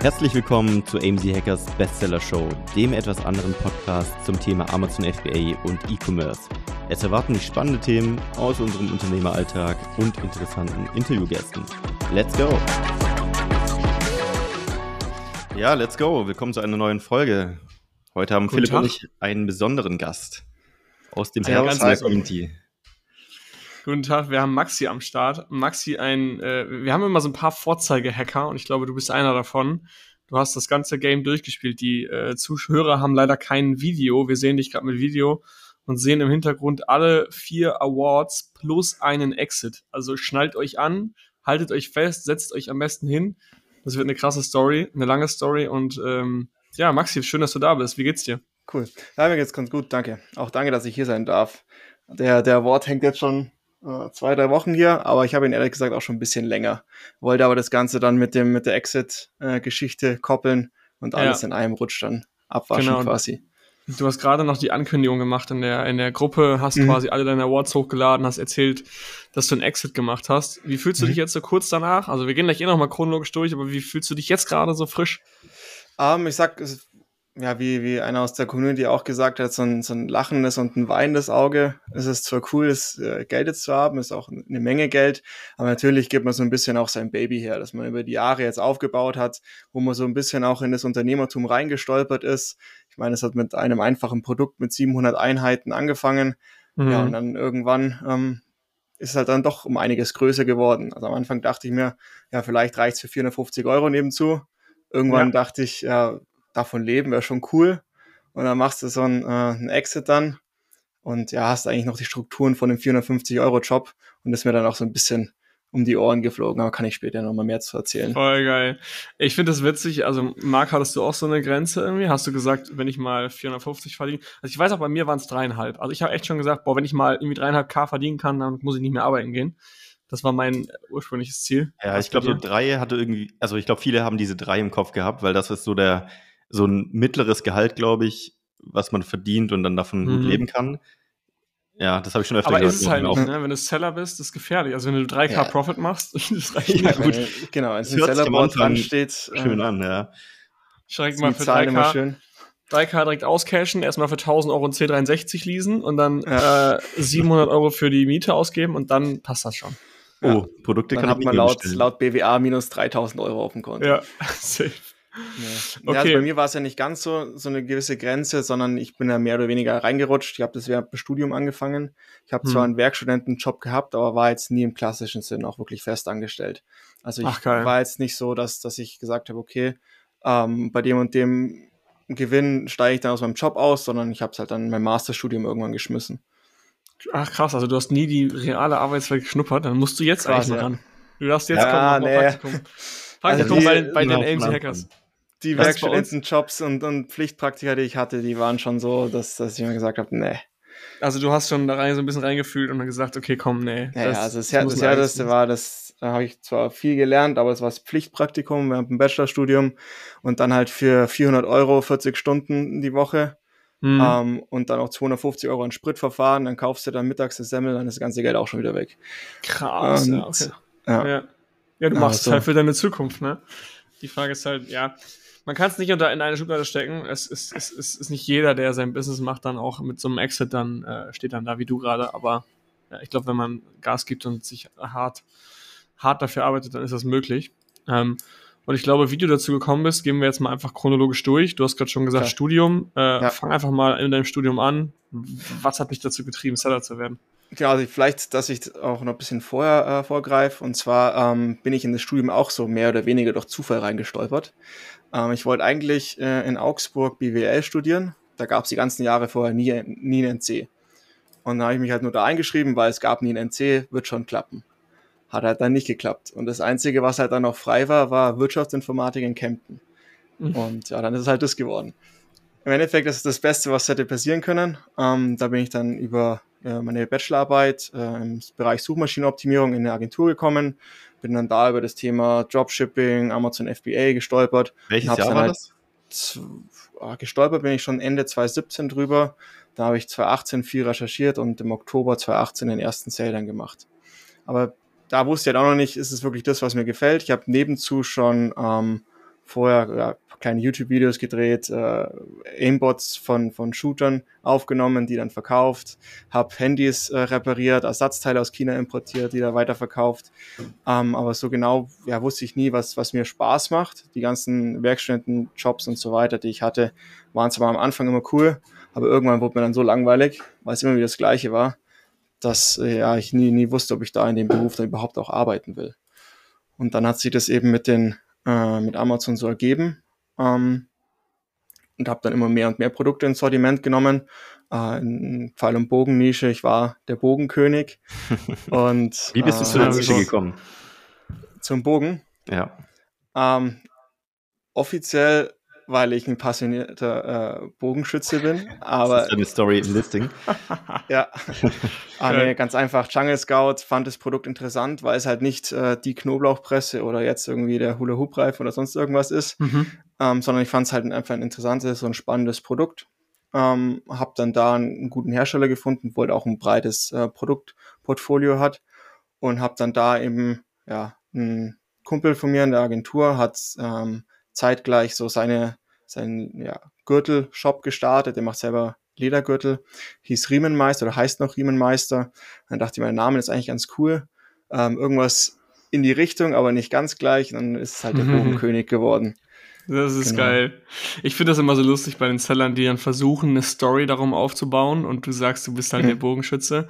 Herzlich willkommen zu AMZ Hackers Bestseller Show, dem etwas anderen Podcast zum Thema Amazon FBA und E-Commerce. Es erwarten dich spannende Themen aus unserem Unternehmeralltag und interessanten Interviewgästen. Let's go! Ja, let's go. Willkommen zu einer neuen Folge. Heute haben Guten Philipp Tag. und ich einen besonderen Gast aus dem der Community. Guten Tag, wir haben Maxi am Start. Maxi, ein, äh, wir haben immer so ein paar Vorzeigehacker und ich glaube, du bist einer davon. Du hast das ganze Game durchgespielt. Die äh, Zuhörer haben leider kein Video. Wir sehen dich gerade mit Video und sehen im Hintergrund alle vier Awards plus einen Exit. Also schnallt euch an, haltet euch fest, setzt euch am besten hin. Das wird eine krasse Story, eine lange Story und ähm, ja, Maxi, schön, dass du da bist. Wie geht's dir? Cool. Ja, mir geht's ganz gut, danke. Auch danke, dass ich hier sein darf. Der, der Award hängt jetzt schon äh, zwei, drei Wochen hier, aber ich habe ihn ehrlich gesagt auch schon ein bisschen länger. Wollte aber das Ganze dann mit dem mit der Exit-Geschichte äh, koppeln und alles ja. in einem Rutsch dann abwaschen genau. quasi. Du hast gerade noch die Ankündigung gemacht in der, in der Gruppe, hast mhm. quasi alle deine Awards hochgeladen, hast erzählt, dass du einen Exit gemacht hast. Wie fühlst du mhm. dich jetzt so kurz danach? Also wir gehen gleich eh nochmal chronologisch durch, aber wie fühlst du dich jetzt gerade so frisch? Um, ähm, ich sag, es ja, wie, wie einer aus der Community auch gesagt hat, so ein, so ein lachendes und ein weinendes Auge. Es ist zwar cool, das äh, Geld jetzt zu haben, ist auch eine Menge Geld, aber natürlich gibt man so ein bisschen auch sein Baby her, dass man über die Jahre jetzt aufgebaut hat, wo man so ein bisschen auch in das Unternehmertum reingestolpert ist. Ich meine, es hat mit einem einfachen Produkt mit 700 Einheiten angefangen. Mhm. Ja, und dann irgendwann ähm, ist es halt dann doch um einiges größer geworden. Also am Anfang dachte ich mir, ja, vielleicht reicht's für 450 Euro nebenzu. Irgendwann ja. dachte ich, ja, davon leben wäre schon cool. Und dann machst du so einen, äh, einen Exit dann und ja, hast eigentlich noch die Strukturen von dem 450-Euro-Job und ist mir dann auch so ein bisschen um die Ohren geflogen, aber kann ich später nochmal mehr zu erzählen. Voll geil. Ich finde das witzig, also Marc, hattest du auch so eine Grenze irgendwie? Hast du gesagt, wenn ich mal 450 verdiene? Also ich weiß auch, bei mir waren es dreieinhalb. Also ich habe echt schon gesagt, boah, wenn ich mal irgendwie dreieinhalb K verdienen kann, dann muss ich nicht mehr arbeiten gehen. Das war mein ursprüngliches Ziel. Ja, ich glaube, so drei hatte irgendwie, also ich glaube, viele haben diese drei im Kopf gehabt, weil das ist so der, so ein mittleres Gehalt, glaube ich, was man verdient und dann davon mhm. leben kann. Ja, das habe ich schon öfter Aber gehört. Aber ist es halt nicht, ne? wenn du Seller bist, ist gefährlich. Also wenn du 3K ja. Profit machst, das reicht ja, nicht. Gut. Genau, wenn ein Sellerboard dran steht. Schön äh, an, ja. Schreck mal für 3K. 3K direkt auscashen, erstmal für 1000 Euro ein C63 leasen und dann ja. äh, 700 Euro für die Miete ausgeben und dann passt das schon. Oh, ja. Produkte dann kann hat man laut, laut BWA minus 3000 Euro auf dem Konto. Ja, safe. Ja. Okay. also bei mir war es ja nicht ganz so, so eine gewisse Grenze, sondern ich bin ja mehr oder weniger reingerutscht. Ich habe das während dem Studium angefangen. Ich habe hm. zwar einen Werkstudentenjob gehabt, aber war jetzt nie im klassischen Sinn auch wirklich fest angestellt. Also ich Ach, war jetzt nicht so, dass, dass ich gesagt habe, okay, ähm, bei dem und dem Gewinn steige ich dann aus meinem Job aus, sondern ich habe es halt dann in meinem Masterstudium irgendwann geschmissen. Ach krass, also du hast nie die reale Arbeitswelt geschnuppert, dann musst du jetzt krass, eigentlich mal ja. ran. Du darfst jetzt ja, kommen, nee. Praktikum. Praktikum also die, bei, bei den AMC Hackers die Werkstudentenjobs und, und Pflichtpraktika, die ich hatte, die waren schon so, dass, dass ich mir gesagt habe, nee. Also du hast schon da rein so ein bisschen reingefühlt und dann gesagt, okay, komm, nee. Ja, das, also das, das, das Härteste war, das, da habe ich zwar viel gelernt, aber es war das Pflichtpraktikum während dem Bachelorstudium und dann halt für 400 Euro 40 Stunden die Woche. Mhm. Ähm, und dann auch 250 Euro an Spritverfahren, dann kaufst du dann mittags das Semmel, dann ist das ganze Geld auch schon wieder weg. Krass, und, ja, okay. ja. ja. Ja, du machst es halt für deine Zukunft, ne? Die Frage ist halt, ja, man kann es nicht unter in eine Schublade stecken. Es ist, es, es ist nicht jeder, der sein Business macht, dann auch mit so einem Exit dann äh, steht dann da wie du gerade. Aber ja, ich glaube, wenn man Gas gibt und sich hart, hart dafür arbeitet, dann ist das möglich. Ähm, und ich glaube, wie du dazu gekommen bist, gehen wir jetzt mal einfach chronologisch durch. Du hast gerade schon gesagt, okay. Studium. Äh, ja. Fang einfach mal in deinem Studium an. Was hat dich dazu getrieben, Seller zu werden? Genau, also vielleicht, dass ich auch noch ein bisschen vorher äh, vorgreife. Und zwar ähm, bin ich in das Studium auch so mehr oder weniger durch Zufall reingestolpert. Ähm, ich wollte eigentlich äh, in Augsburg BWL studieren. Da gab es die ganzen Jahre vorher nie, nie einen NC. Und da habe ich mich halt nur da eingeschrieben, weil es gab nie einen NC, wird schon klappen. Hat halt dann nicht geklappt. Und das Einzige, was halt dann noch frei war, war Wirtschaftsinformatik in Kempten. Mhm. Und ja, dann ist es halt das geworden. Im Endeffekt ist es das Beste, was hätte passieren können. Ähm, da bin ich dann über äh, meine Bachelorarbeit äh, im Bereich Suchmaschinenoptimierung in eine Agentur gekommen, bin dann da über das Thema Dropshipping, Amazon FBA gestolpert. Welches Jahr war halt das? Ah, gestolpert bin ich schon Ende 2017 drüber. Da habe ich 2018 viel recherchiert und im Oktober 2018 den ersten Sale dann gemacht. Aber da wusste ich halt auch noch nicht, ist es wirklich das, was mir gefällt. Ich habe nebenzu schon ähm, vorher ja, kleine YouTube-Videos gedreht, äh, Aimbots von, von Shootern aufgenommen, die dann verkauft, habe Handys äh, repariert, Ersatzteile aus China importiert, die da weiterverkauft. Ähm, aber so genau ja, wusste ich nie, was, was mir Spaß macht. Die ganzen Werkstätten, Jobs und so weiter, die ich hatte, waren zwar am Anfang immer cool, aber irgendwann wurde mir dann so langweilig, weil es immer wieder das Gleiche war, dass äh, ja, ich nie, nie wusste, ob ich da in dem Beruf dann überhaupt auch arbeiten will. Und dann hat sich das eben mit den äh, mit Amazon so ergeben ähm, und habe dann immer mehr und mehr Produkte ins Sortiment genommen. Äh, in Pfeil- und Bogennische, ich war der Bogenkönig. und, Wie bist du äh, zu der Nische gekommen? Zum Bogen? Ja. Ähm, offiziell weil ich ein passionierter äh, Bogenschütze bin. Aber, das ist eine Story im Listing. ja. ah, nee, ganz einfach. Jungle Scout fand das Produkt interessant, weil es halt nicht äh, die Knoblauchpresse oder jetzt irgendwie der Hula Hoop Reifen oder sonst irgendwas ist, mhm. ähm, sondern ich fand es halt einfach ein interessantes und spannendes Produkt. Ähm, hab dann da einen guten Hersteller gefunden, wo halt auch ein breites äh, Produktportfolio hat und hab dann da eben ja ein Kumpel von mir in der Agentur hat ähm, zeitgleich so seine, seinen ja, Gürtel-Shop gestartet. Der macht selber Ledergürtel, hieß Riemenmeister oder heißt noch Riemenmeister. Dann dachte ich, mein Name ist eigentlich ganz cool. Ähm, irgendwas in die Richtung, aber nicht ganz gleich. Und dann ist es halt der Bogenkönig geworden. Das ist genau. geil. Ich finde das immer so lustig bei den Sellern, die dann versuchen, eine Story darum aufzubauen und du sagst, du bist halt der Bogenschütze.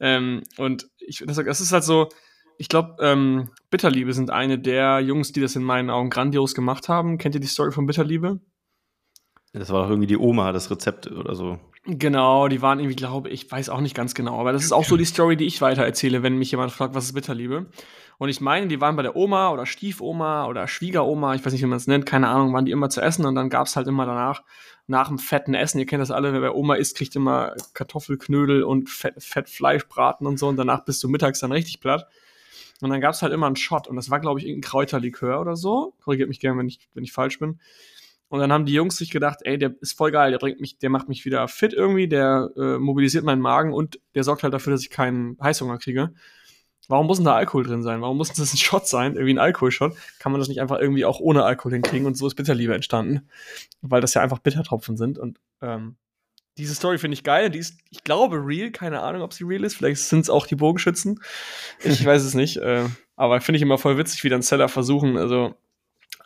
Ähm, und ich das, das ist halt so, ich glaube, ähm, Bitterliebe sind eine der Jungs, die das in meinen Augen grandios gemacht haben. Kennt ihr die Story von Bitterliebe? Das war doch irgendwie die Oma, das Rezept oder so. Genau, die waren irgendwie, glaube ich, weiß auch nicht ganz genau, aber das ist auch so die Story, die ich weiter erzähle, wenn mich jemand fragt, was ist Bitterliebe. Und ich meine, die waren bei der Oma oder Stiefoma oder Schwiegeroma, ich weiß nicht, wie man es nennt, keine Ahnung, waren die immer zu essen und dann gab es halt immer danach, nach dem fetten Essen, ihr kennt das alle, wer bei Oma isst, kriegt immer Kartoffelknödel und Fett, Fettfleischbraten und so und danach bist du mittags dann richtig platt. Und dann gab es halt immer einen Shot und das war, glaube ich, irgendein Kräuterlikör oder so. Korrigiert mich gerne, wenn ich, wenn ich falsch bin. Und dann haben die Jungs sich gedacht, ey, der ist voll geil, der bringt mich, der macht mich wieder fit irgendwie, der äh, mobilisiert meinen Magen und der sorgt halt dafür, dass ich keinen Heißhunger kriege. Warum muss denn da Alkohol drin sein? Warum muss das ein Shot sein? Irgendwie ein Alkoholshot? Kann man das nicht einfach irgendwie auch ohne Alkohol hinkriegen? Und so ist Bitterliebe entstanden. Weil das ja einfach Bittertropfen sind. Und ähm, diese Story finde ich geil. Die ist, ich glaube, real. Keine Ahnung, ob sie real ist. Vielleicht sind es auch die Bogenschützen. Ich weiß es nicht. Äh, aber finde ich immer voll witzig, wie dann Seller versuchen, also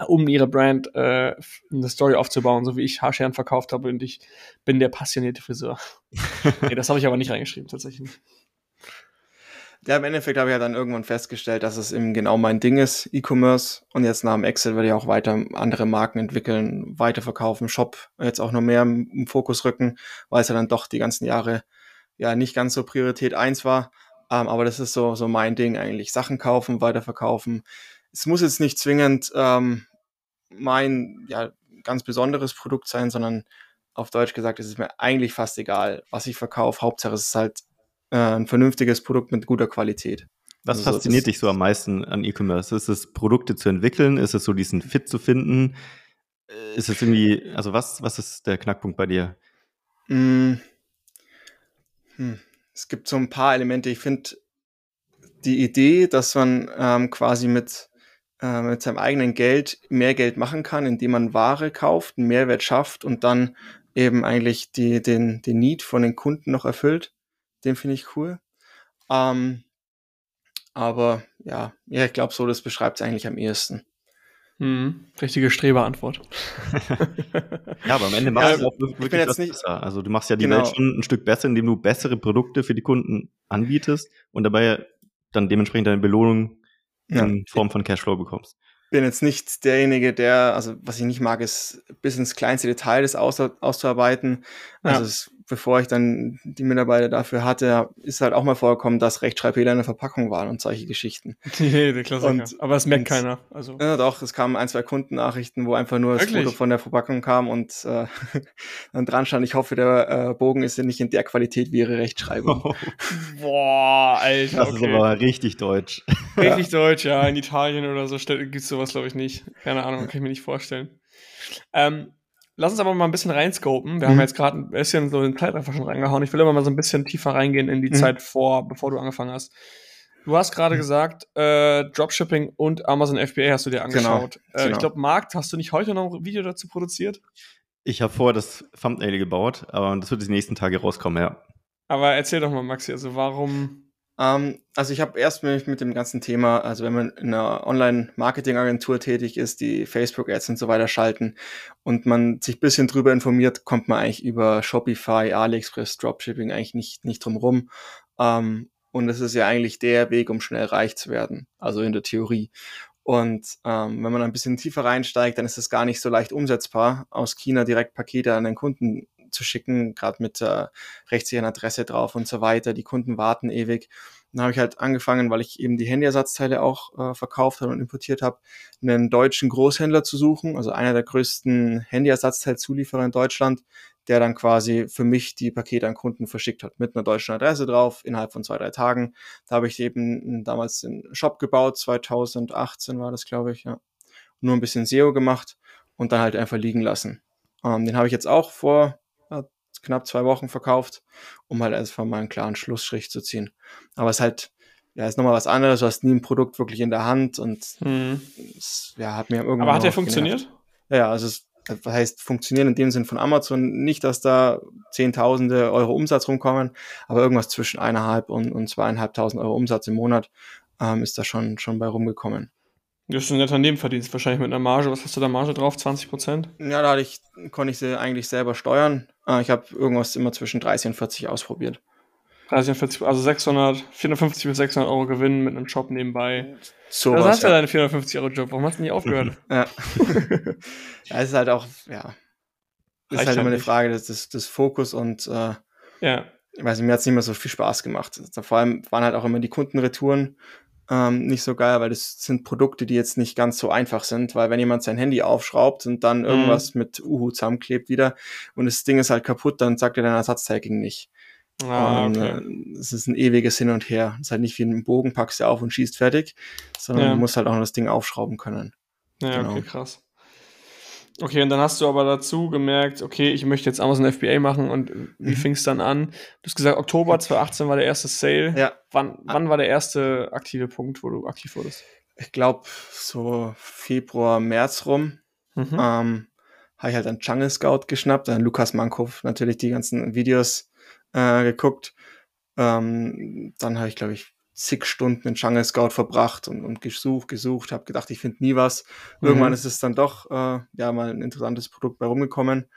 um ihre Brand äh, eine Story aufzubauen, so wie ich Haarscheren verkauft habe und ich bin der passionierte Friseur. nee, das habe ich aber nicht reingeschrieben, tatsächlich. Ja, im Endeffekt habe ich ja dann irgendwann festgestellt, dass es eben genau mein Ding ist, E-Commerce. Und jetzt nach dem Excel werde ich auch weiter andere Marken entwickeln, weiterverkaufen, Shop jetzt auch noch mehr im Fokus rücken, weil es ja dann doch die ganzen Jahre ja nicht ganz so Priorität eins war. Ähm, aber das ist so, so mein Ding eigentlich. Sachen kaufen, weiterverkaufen. Es muss jetzt nicht zwingend ähm, mein ja, ganz besonderes Produkt sein, sondern auf Deutsch gesagt, es ist mir eigentlich fast egal, was ich verkaufe. Hauptsache es ist halt äh, ein vernünftiges Produkt mit guter Qualität. Was also fasziniert dich so am meisten an E-Commerce? Ist es, Produkte zu entwickeln? Ist es so, diesen Fit zu finden? Äh, ist es irgendwie, also was, was ist der Knackpunkt bei dir? Mm. Hm. Es gibt so ein paar Elemente. Ich finde die Idee, dass man ähm, quasi mit, äh, mit seinem eigenen Geld mehr Geld machen kann, indem man Ware kauft, einen Mehrwert schafft und dann eben eigentlich die, den, den Need von den Kunden noch erfüllt. Den finde ich cool. Ähm, aber ja, ja, ich glaube so, das beschreibt es eigentlich am ehesten. Hm, richtige Streberantwort. ja, aber am Ende machst ja, du auch wirklich was nicht, besser. Also du machst ja die genau. Welt schon ein Stück besser, indem du bessere Produkte für die Kunden anbietest und dabei dann dementsprechend deine Belohnung ja. in Form von Cashflow bekommst bin jetzt nicht derjenige, der, also was ich nicht mag, ist bis ins kleinste Detail das aus, auszuarbeiten. Also ja. es bevor ich dann die Mitarbeiter dafür hatte, ist halt auch mal vorgekommen, dass Rechtschreibfehler in der Verpackung waren und solche Geschichten. Nee, der Klassiker. Und, Aber es merkt und, keiner. Also. Ja, doch, es kamen ein, zwei Kundennachrichten, wo einfach nur Wirklich? das Foto von der Verpackung kam und äh, dann dran stand, ich hoffe, der äh, Bogen ist ja nicht in der Qualität wie ihre Rechtschreibung. Oh. Boah, Alter. Das okay. ist aber richtig deutsch. Richtig ja. deutsch, ja. In Italien oder so gibt es sowas, glaube ich, nicht. Keine Ahnung, kann ich mir nicht vorstellen. Ähm, Lass uns aber mal ein bisschen reinscopen. Wir mhm. haben jetzt gerade ein bisschen so den Zeitraffer schon reingehauen. Ich will aber mal so ein bisschen tiefer reingehen in die mhm. Zeit vor, bevor du angefangen hast. Du hast gerade gesagt, äh, Dropshipping und Amazon FBA hast du dir genau, angeschaut. Genau, äh, genau. Ich glaube, Markt, hast du nicht heute noch ein Video dazu produziert? Ich habe vorher das Thumbnail gebaut, aber das wird die nächsten Tage rauskommen, ja. Aber erzähl doch mal, Maxi, also warum ähm, also ich habe erst mich mit dem ganzen Thema, also wenn man in einer Online-Marketing-Agentur tätig ist, die Facebook-Ads und so weiter schalten und man sich bisschen drüber informiert, kommt man eigentlich über Shopify, AliExpress, Dropshipping eigentlich nicht, nicht drum rum. Ähm, und es ist ja eigentlich der Weg, um schnell reich zu werden, also in der Theorie. Und ähm, wenn man ein bisschen tiefer reinsteigt, dann ist es gar nicht so leicht umsetzbar, aus China direkt Pakete an den Kunden zu schicken, gerade mit äh, rechtssicheren Adresse drauf und so weiter. Die Kunden warten ewig. Dann habe ich halt angefangen, weil ich eben die Handyersatzteile auch äh, verkauft habe und importiert habe, einen deutschen Großhändler zu suchen, also einer der größten Handyersatzteilzulieferer in Deutschland, der dann quasi für mich die Pakete an Kunden verschickt hat, mit einer deutschen Adresse drauf, innerhalb von zwei, drei Tagen. Da habe ich eben damals den Shop gebaut, 2018 war das, glaube ich, ja. Nur ein bisschen SEO gemacht und dann halt einfach liegen lassen. Ähm, den habe ich jetzt auch vor knapp zwei Wochen verkauft, um halt erstmal mal einen klaren Schlussstrich zu ziehen. Aber es ist halt, ja, ist nochmal was anderes, du hast nie ein Produkt wirklich in der Hand und hm. es, ja, hat mir irgendwann. Aber hat der funktioniert? Ja, ja, also es das heißt, funktionieren in dem Sinn von Amazon nicht, dass da Zehntausende Euro Umsatz rumkommen, aber irgendwas zwischen eineinhalb und, und zweieinhalbtausend Euro Umsatz im Monat ähm, ist da schon, schon bei rumgekommen. Das ist ein netter Nebenverdienst, wahrscheinlich mit einer Marge. Was hast du da Marge drauf? 20 Prozent? Ja, da ich, konnte ich sie eigentlich selber steuern. Äh, ich habe irgendwas immer zwischen 30 und 40 ausprobiert. 30 und 40, also 600, 450 bis 600 Euro Gewinn mit einem Job nebenbei. So was, hast du ja deinen 450 Euro Job. Warum hast du nicht aufgehört? ja. es ist halt auch, ja. Es ist halt immer eine Frage des, des, des Fokus und äh, ja. ich weiß nicht, mir hat es nicht mehr so viel Spaß gemacht. Vor allem waren halt auch immer die Kundenretouren ähm, nicht so geil, weil das sind Produkte, die jetzt nicht ganz so einfach sind, weil wenn jemand sein Handy aufschraubt und dann mhm. irgendwas mit Uhu zusammenklebt wieder und das Ding ist halt kaputt, dann sagt er dein Ersatzteil ging nicht. Ah, und, okay. äh, es ist ein ewiges Hin und Her. Es ist halt nicht wie ein Bogen, packst du auf und schießt fertig, sondern ja. du musst halt auch noch das Ding aufschrauben können. Ja, genau. okay, krass. Okay, und dann hast du aber dazu gemerkt, okay, ich möchte jetzt Amazon FBA machen und wie mhm. fing es dann an? Du hast gesagt, Oktober 2018 war der erste Sale. Ja. Wann, wann war der erste aktive Punkt, wo du aktiv wurdest? Ich glaube, so Februar, März rum. Mhm. Ähm, habe ich halt einen Jungle Scout geschnappt, dann Lukas Mankow natürlich die ganzen Videos äh, geguckt. Ähm, dann habe ich, glaube ich, zig Stunden in Jungle Scout verbracht und, und gesucht, gesucht, habe gedacht, ich finde nie was. Mhm. Irgendwann ist es dann doch äh, ja mal ein interessantes Produkt bei rumgekommen.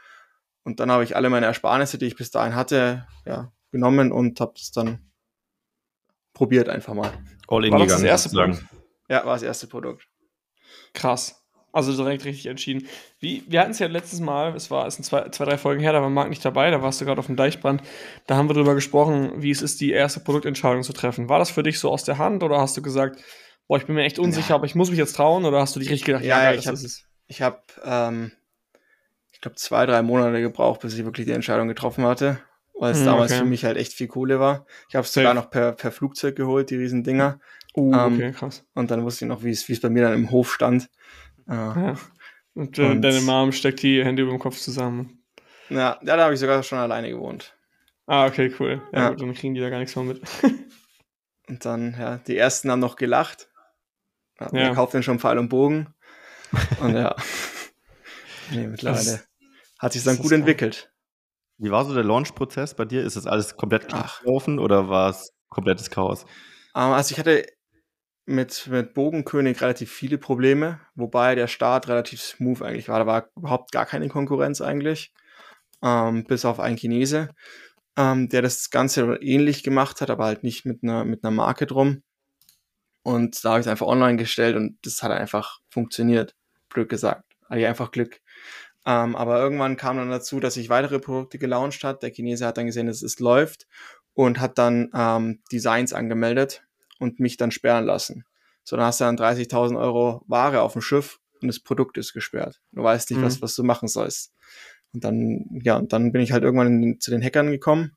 Und dann habe ich alle meine Ersparnisse, die ich bis dahin hatte, ja, genommen und habe es dann probiert einfach mal. All in war das, das erste Produkt? Ja, war das erste Produkt. Krass. Also direkt richtig entschieden. Wie, wir hatten es ja letztes Mal, es war es sind zwei, zwei, drei Folgen her, da war Marc nicht dabei, da warst du gerade auf dem Deichbrand. Da haben wir darüber gesprochen, wie es ist, die erste Produktentscheidung zu treffen. War das für dich so aus der Hand oder hast du gesagt, boah, ich bin mir echt unsicher, ja. aber ich muss mich jetzt trauen oder hast du dich richtig gedacht, ja, ja geil, ich habe ich habe ähm, ich glaube zwei, drei Monate gebraucht, bis ich wirklich die Entscheidung getroffen hatte, weil es hm, damals okay. für mich halt echt viel Kohle war. Ich habe es sogar noch per, per Flugzeug geholt, die riesen Dinger. Uh, okay, krass. Und dann wusste ich noch, wie es bei mir dann im Hof stand. Ja. Und, äh, und, deine Mom steckt die Hände über dem Kopf zusammen. Ja, ja da habe ich sogar schon alleine gewohnt. Ah, okay, cool. Ja, ja. Gut, dann kriegen die da gar nichts mehr mit. und dann, ja, die ersten haben noch gelacht. Ja, ja. kauft dann schon Pfeil und Bogen. Und ja. nee, mittlerweile das, hat sich dann gut entwickelt. Wie war so der Launch-Prozess bei dir? Ist das alles komplett gelaufen oder war es komplettes Chaos? Um, ähm, also ich hatte mit, mit Bogenkönig relativ viele Probleme, wobei der Start relativ smooth eigentlich war. Da war überhaupt gar keine Konkurrenz eigentlich, ähm, bis auf einen Chinese, ähm, der das Ganze ähnlich gemacht hat, aber halt nicht mit einer, mit einer Marke drum. Und da habe ich es einfach online gestellt und das hat einfach funktioniert, blöd gesagt. Hatte ich einfach Glück. Ähm, aber irgendwann kam dann dazu, dass ich weitere Produkte gelauncht hat. Der Chinese hat dann gesehen, dass es läuft und hat dann ähm, Designs angemeldet und mich dann sperren lassen. So, dann hast du dann 30.000 Euro Ware auf dem Schiff und das Produkt ist gesperrt. Du weißt nicht, mhm. was, was du machen sollst. Und dann, ja, und dann bin ich halt irgendwann in, zu den Hackern gekommen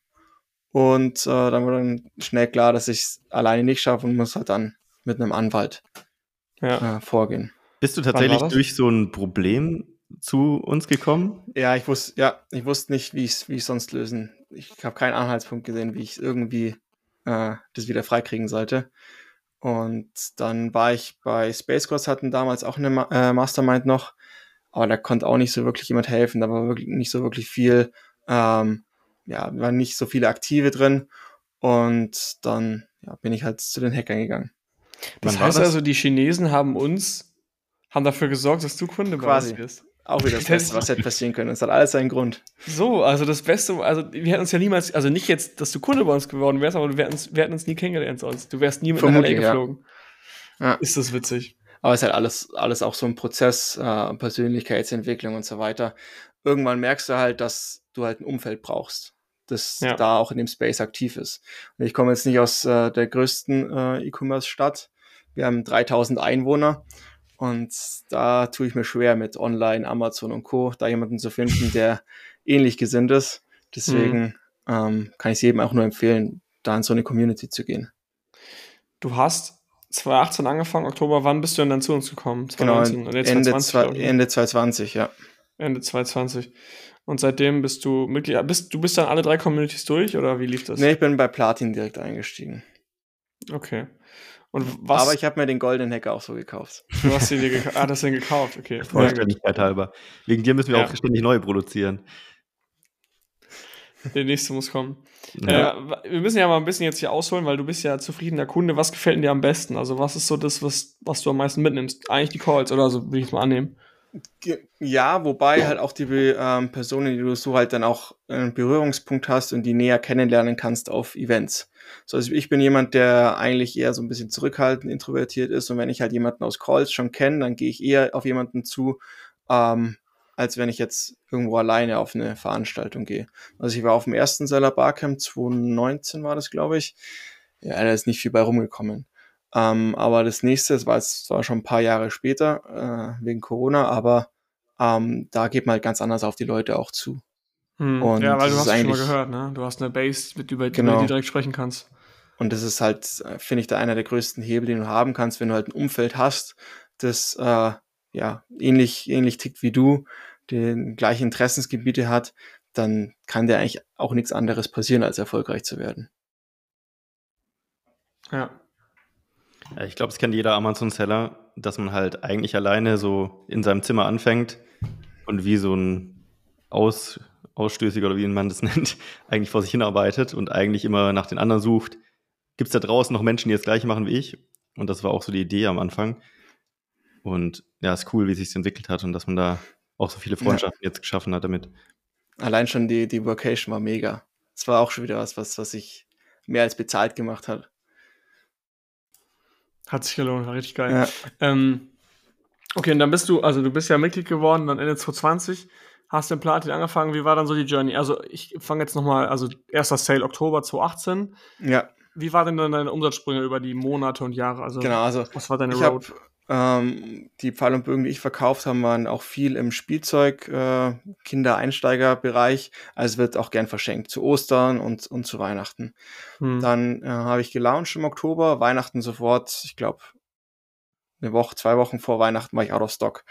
und äh, dann war dann schnell klar, dass ich es alleine nicht schaffe und muss halt dann mit einem Anwalt ja. äh, vorgehen. Bist du tatsächlich durch so ein Problem zu uns gekommen? Ja, ich wusste, ja, ich wusste nicht, wie ich es wie sonst lösen. Ich habe keinen Anhaltspunkt gesehen, wie ich irgendwie äh, das wieder freikriegen sollte. Und dann war ich bei Space Cross, hatten damals auch eine Ma äh, Mastermind noch, aber da konnte auch nicht so wirklich jemand helfen. Da war wirklich nicht so wirklich viel, ähm, ja, waren nicht so viele Aktive drin. Und dann ja, bin ich halt zu den Hackern gegangen. Das Wann heißt das? also, die Chinesen haben uns, haben dafür gesorgt, dass du Kunde Quasi. bei uns wirst. Auch wieder das Beste, was hätte passieren können. Es hat alles seinen Grund. So, also das Beste, also wir hätten uns ja niemals, also nicht jetzt, dass du Kunde bei uns geworden wärst, aber wir hätten uns, wir hätten uns nie kennengelernt sonst. Du wärst nie mit einer LA geflogen. Ja. ja. Ist das witzig. Aber es ist halt alles, alles auch so ein Prozess, äh, Persönlichkeitsentwicklung und so weiter. Irgendwann merkst du halt, dass du halt ein Umfeld brauchst, das ja. da auch in dem Space aktiv ist. Und ich komme jetzt nicht aus äh, der größten äh, E-Commerce-Stadt. Wir haben 3000 Einwohner und da tue ich mir schwer mit Online, Amazon und Co., da jemanden zu finden, der ähnlich gesinnt ist. Deswegen mhm. ähm, kann ich es jedem auch nur empfehlen, da in so eine Community zu gehen. Du hast 2018 angefangen, Oktober, wann bist du denn dann zu uns gekommen? 2019, genau, Ende, 2020, Ende 2020, ja. Ende 2020. Und seitdem bist du Mitglied, bist, du bist dann alle drei Communities durch oder wie lief das? Nee, ich bin bei Platin direkt eingestiegen. Okay. Und was? Aber ich habe mir den goldenen Hacker auch so gekauft. Du hast ihn dir gekauft. Ah, das ist gekauft, okay. Vollständigkeit halber. Wegen dir müssen wir ja. auch ständig neu produzieren. Der nächste muss kommen. Ja. Äh, wir müssen ja mal ein bisschen jetzt hier ausholen, weil du bist ja zufriedener Kunde. Was gefällt dir am besten? Also was ist so das, was, was du am meisten mitnimmst? Eigentlich die Calls, oder so will ich es mal annehmen. Ja, wobei halt auch die ähm, Personen, die du so halt dann auch einen Berührungspunkt hast und die näher kennenlernen kannst auf Events. So, also ich bin jemand, der eigentlich eher so ein bisschen zurückhaltend, introvertiert ist. Und wenn ich halt jemanden aus Calls schon kenne, dann gehe ich eher auf jemanden zu, ähm, als wenn ich jetzt irgendwo alleine auf eine Veranstaltung gehe. Also ich war auf dem ersten Seller Barcamp 2019 war das, glaube ich. Ja, da ist nicht viel bei rumgekommen. Ähm, aber das nächste, das war, jetzt, zwar schon ein paar Jahre später, äh, wegen Corona, aber ähm, da geht man halt ganz anders auf die Leute auch zu. Hm. Und ja, weil du hast es schon mal gehört, ne? Du hast eine Base, mit über, genau. die du direkt sprechen kannst. Und das ist halt, äh, finde ich, da einer der größten Hebel, den du haben kannst, wenn du halt ein Umfeld hast, das äh, ja ähnlich, ähnlich tickt wie du, den gleichen Interessensgebiete hat, dann kann dir eigentlich auch nichts anderes passieren, als erfolgreich zu werden. Ja. Ja ich glaube, es kennt jeder Amazon-Seller, dass man halt eigentlich alleine so in seinem Zimmer anfängt und wie so ein Aus Ausstößiger oder wie man das nennt, eigentlich vor sich hinarbeitet und eigentlich immer nach den anderen sucht. Gibt es da draußen noch Menschen, die das gleiche machen wie ich? Und das war auch so die Idee am Anfang. Und ja, ist cool, wie sich entwickelt hat und dass man da auch so viele Freundschaften ja. jetzt geschaffen hat damit. Allein schon die, die Vocation war mega. Es war auch schon wieder was, was, was sich mehr als bezahlt gemacht hat. Hat sich gelohnt, war richtig geil. Ja. Ähm, okay, und dann bist du, also du bist ja Mitglied geworden, dann Ende 2020 hast du in Platin angefangen. Wie war dann so die Journey? Also ich fange jetzt nochmal, also erster Sale Oktober 2018. Ja. Wie war denn dann deine Umsatzsprünge über die Monate und Jahre? Also genau, also was war deine Road? Hab, ähm, die Pfeil und Bögen, die ich verkauft habe, waren auch viel im Spielzeug, äh, Kinder-Einsteiger-Bereich. Also wird auch gern verschenkt zu Ostern und, und zu Weihnachten. Hm. Dann äh, habe ich gelauncht im Oktober, Weihnachten sofort, ich glaube, eine Woche, zwei Wochen vor Weihnachten war ich out of stock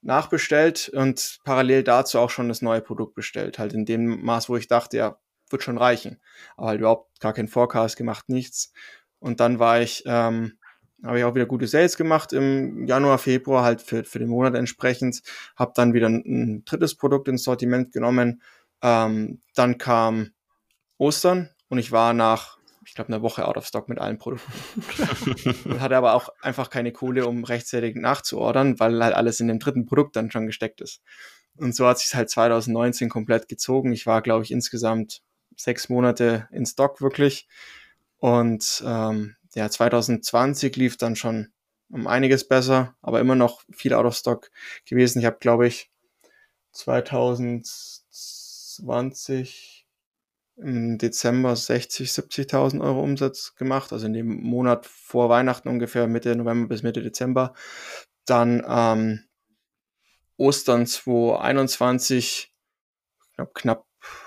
nachbestellt und parallel dazu auch schon das neue Produkt bestellt. Halt in dem Maß, wo ich dachte, ja, wird schon reichen. Aber halt überhaupt gar keinen Forecast gemacht, nichts. Und dann war ich, ähm, habe ich auch wieder gute Sales gemacht im Januar, Februar, halt für, für den Monat entsprechend. Habe dann wieder ein, ein, drittes Produkt ins Sortiment genommen. Ähm, dann kam Ostern und ich war nach ich glaube, eine Woche out of stock mit allen Produkten. hatte aber auch einfach keine Kohle, um rechtzeitig nachzuordern, weil halt alles in dem dritten Produkt dann schon gesteckt ist. Und so hat sich halt 2019 komplett gezogen. Ich war, glaube ich, insgesamt sechs Monate in Stock wirklich. Und ähm, ja, 2020 lief dann schon um einiges besser, aber immer noch viel out of stock gewesen. Ich habe, glaube ich, 2020 im Dezember 60, 70.000 Euro Umsatz gemacht, also in dem Monat vor Weihnachten ungefähr Mitte November bis Mitte Dezember. Dann ähm, Ostern 2021, ich glaube knapp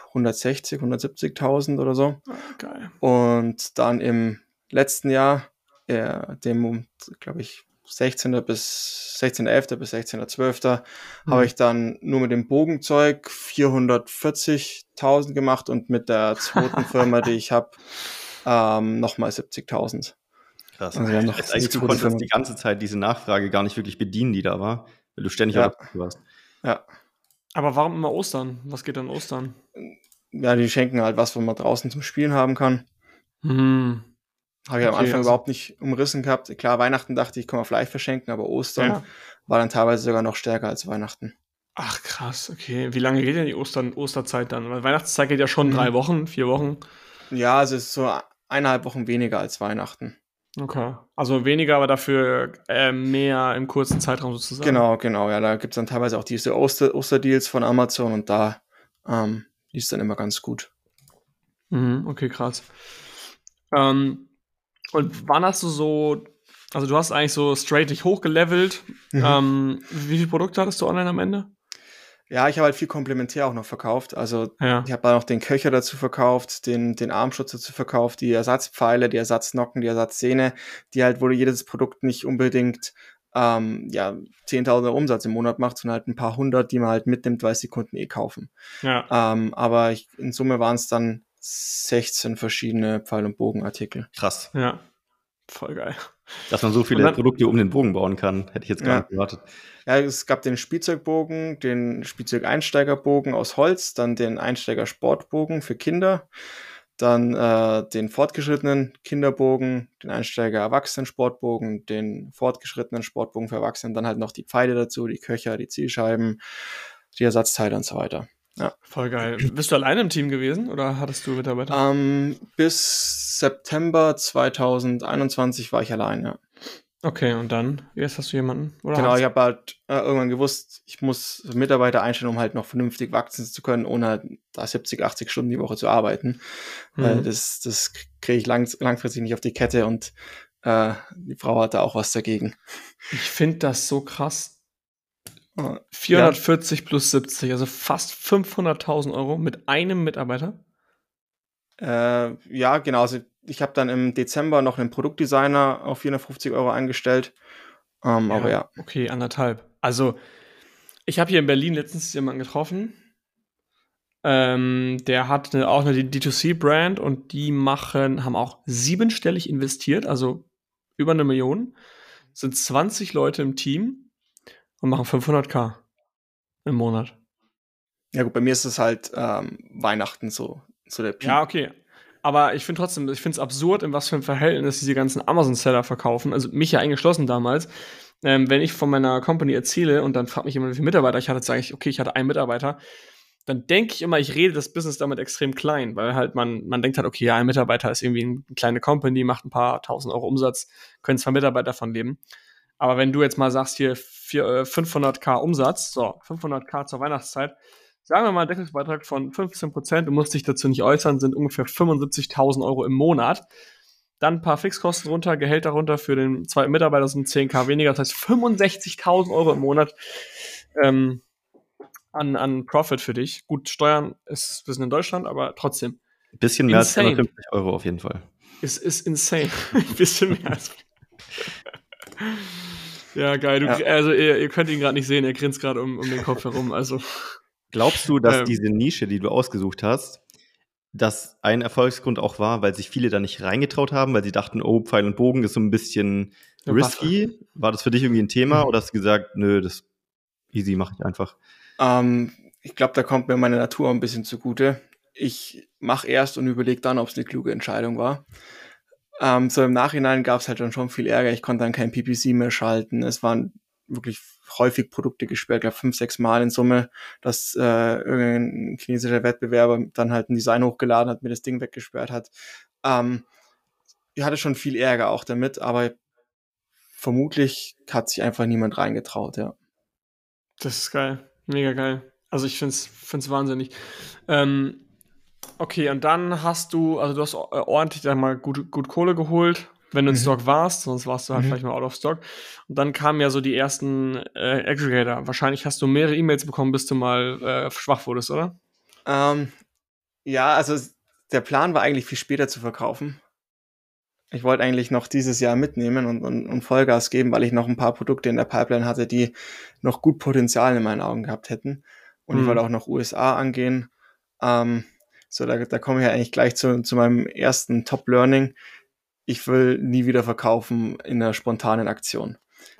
160, 170.000 oder so. Ah, geil. Und dann im letzten Jahr, äh, dem, glaube ich, 16. bis 16.11. bis 16.12. Mhm. habe ich dann nur mit dem Bogenzeug 440.000 gemacht und mit der zweiten Firma, die ich habe, ähm, nochmal 70.000. Krass. Also das heißt, eigentlich, du konntest die ganze Zeit diese Nachfrage gar nicht wirklich bedienen, die da war, weil du ständig ja. warst. Ja. Aber warum immer Ostern? Was geht an Ostern? Ja, die schenken halt was, was man draußen zum Spielen haben kann. Hm. Habe ich okay, am Anfang also überhaupt nicht umrissen gehabt. Klar, Weihnachten dachte ich, kann man vielleicht verschenken, aber Ostern ja. war dann teilweise sogar noch stärker als Weihnachten. Ach krass, okay. Wie lange geht denn die Ostern, Osterzeit dann? Weil Weihnachtszeit geht ja schon mhm. drei Wochen, vier Wochen. Ja, also es ist so eineinhalb Wochen weniger als Weihnachten. Okay. Also weniger, aber dafür äh, mehr im kurzen Zeitraum sozusagen. Genau, genau. Ja, da gibt es dann teilweise auch diese Oster Osterdeals von Amazon und da ähm, ist dann immer ganz gut. Mhm, okay, krass. Ähm, und wann hast du so, also du hast eigentlich so straight dich hochgelevelt. Mhm. Ähm, wie viele Produkte hattest du online am Ende? Ja, ich habe halt viel komplementär auch noch verkauft. Also ja. ich habe da noch den Köcher dazu verkauft, den, den Armschutz dazu verkauft, die Ersatzpfeile, die Ersatznocken, die Ersatzszene, die halt, wo jedes Produkt nicht unbedingt ähm, ja, 10.000 Umsatz im Monat macht, sondern halt ein paar hundert, die man halt mitnimmt, weil es die Kunden eh kaufen. Ja. Ähm, aber ich, in Summe waren es dann 16 verschiedene Pfeil- und Bogenartikel. Krass. Ja. Voll geil. Dass man so viele dann, Produkte um den Bogen bauen kann, hätte ich jetzt gar ja. nicht erwartet. Ja, es gab den Spielzeugbogen, den Spielzeug-Einsteigerbogen aus Holz, dann den Einsteiger-Sportbogen für Kinder, dann äh, den fortgeschrittenen Kinderbogen, den Einsteiger-Erwachsenen-Sportbogen, den fortgeschrittenen Sportbogen für Erwachsene, dann halt noch die Pfeile dazu, die Köcher, die Zielscheiben, die Ersatzteile und so weiter. Ja. Voll geil. Bist du alleine im Team gewesen oder hattest du Mitarbeiter? Ähm, bis September 2021 war ich allein, ja. Okay, und dann, jetzt hast du jemanden? Oder genau, ich habe halt äh, irgendwann gewusst, ich muss Mitarbeiter einstellen, um halt noch vernünftig wachsen zu können, ohne halt da 70, 80 Stunden die Woche zu arbeiten. Mhm. Weil das, das kriege ich lang, langfristig nicht auf die Kette und äh, die Frau hatte auch was dagegen. Ich finde das so krass. 440 ja. plus 70, also fast 500.000 Euro mit einem Mitarbeiter? Äh, ja, genau. Also ich habe dann im Dezember noch einen Produktdesigner auf 450 Euro eingestellt. Ähm, ja, aber ja. Okay, anderthalb. Also, ich habe hier in Berlin letztens jemanden getroffen. Ähm, der hat eine, auch eine D2C-Brand und die machen, haben auch siebenstellig investiert, also über eine Million. Sind 20 Leute im Team und machen 500k im Monat. Ja, gut, bei mir ist es halt ähm, Weihnachten so, so der Peak. Ja, okay. Aber ich finde trotzdem, ich finde es absurd, in was für ein Verhältnis diese ganzen Amazon-Seller verkaufen. Also mich ja eingeschlossen damals. Ähm, wenn ich von meiner Company erzähle und dann fragt mich jemand, wie viele Mitarbeiter ich hatte, sage ich, okay, ich hatte einen Mitarbeiter, dann denke ich immer, ich rede das Business damit extrem klein, weil halt man, man denkt halt, okay, ja, ein Mitarbeiter ist irgendwie eine kleine Company, macht ein paar tausend Euro Umsatz, können zwei Mitarbeiter davon leben. Aber wenn du jetzt mal sagst, hier 500k äh, Umsatz, so, 500k zur Weihnachtszeit, sagen wir mal, Deckungsbeitrag von 15 Prozent, du musst dich dazu nicht äußern, sind ungefähr 75.000 Euro im Monat. Dann ein paar Fixkosten runter, Gehälter runter für den zweiten Mitarbeiter sind 10k weniger, das heißt 65.000 Euro im Monat ähm, an, an Profit für dich. Gut, Steuern ist, wir sind in Deutschland, aber trotzdem. Ein bisschen mehr insane. als 250 Euro auf jeden Fall. Es ist insane. Ein bisschen mehr als. ja, geil. Du, ja. Also, ihr, ihr, könnt ihn gerade nicht sehen, er grinst gerade um, um den Kopf herum. Also. Glaubst du, dass ähm, diese Nische, die du ausgesucht hast, dass ein Erfolgsgrund auch war, weil sich viele da nicht reingetraut haben, weil sie dachten, oh, Pfeil und Bogen ist so ein bisschen risky? War das für dich irgendwie ein Thema mhm. oder hast du gesagt, nö, das easy mache ich einfach? Ähm, ich glaube, da kommt mir meine Natur ein bisschen zugute. Ich mache erst und überlege dann, ob es eine kluge Entscheidung war. Ähm, so im Nachhinein gab es halt dann schon viel Ärger. Ich konnte dann kein PPC mehr schalten. Es waren wirklich häufig Produkte gesperrt, glaube fünf, sechs Mal in Summe, dass äh, irgendein chinesischer Wettbewerber dann halt ein Design hochgeladen hat, mir das Ding weggesperrt hat. Ähm, ich hatte schon viel Ärger auch damit, aber vermutlich hat sich einfach niemand reingetraut, ja. Das ist geil. Mega geil. Also ich finde es wahnsinnig. Ähm, okay, und dann hast du, also du hast ordentlich sag mal gut, gut Kohle geholt, wenn du in mhm. Stock warst, sonst warst du halt mhm. vielleicht mal out of Stock. Und dann kamen ja so die ersten äh, Aggregator. Wahrscheinlich hast du mehrere E-Mails bekommen, bis du mal äh, schwach wurdest, oder? Ähm, ja, also der Plan war eigentlich viel später zu verkaufen. Ich wollte eigentlich noch dieses Jahr mitnehmen und, und, und Vollgas geben, weil ich noch ein paar Produkte in der Pipeline hatte, die noch gut Potenzial in meinen Augen gehabt hätten. Und mhm. ich wollte auch noch USA angehen. Ähm, so, da, da komme ich ja eigentlich gleich zu, zu meinem ersten Top-Learning ich will nie wieder verkaufen in einer spontanen Aktion.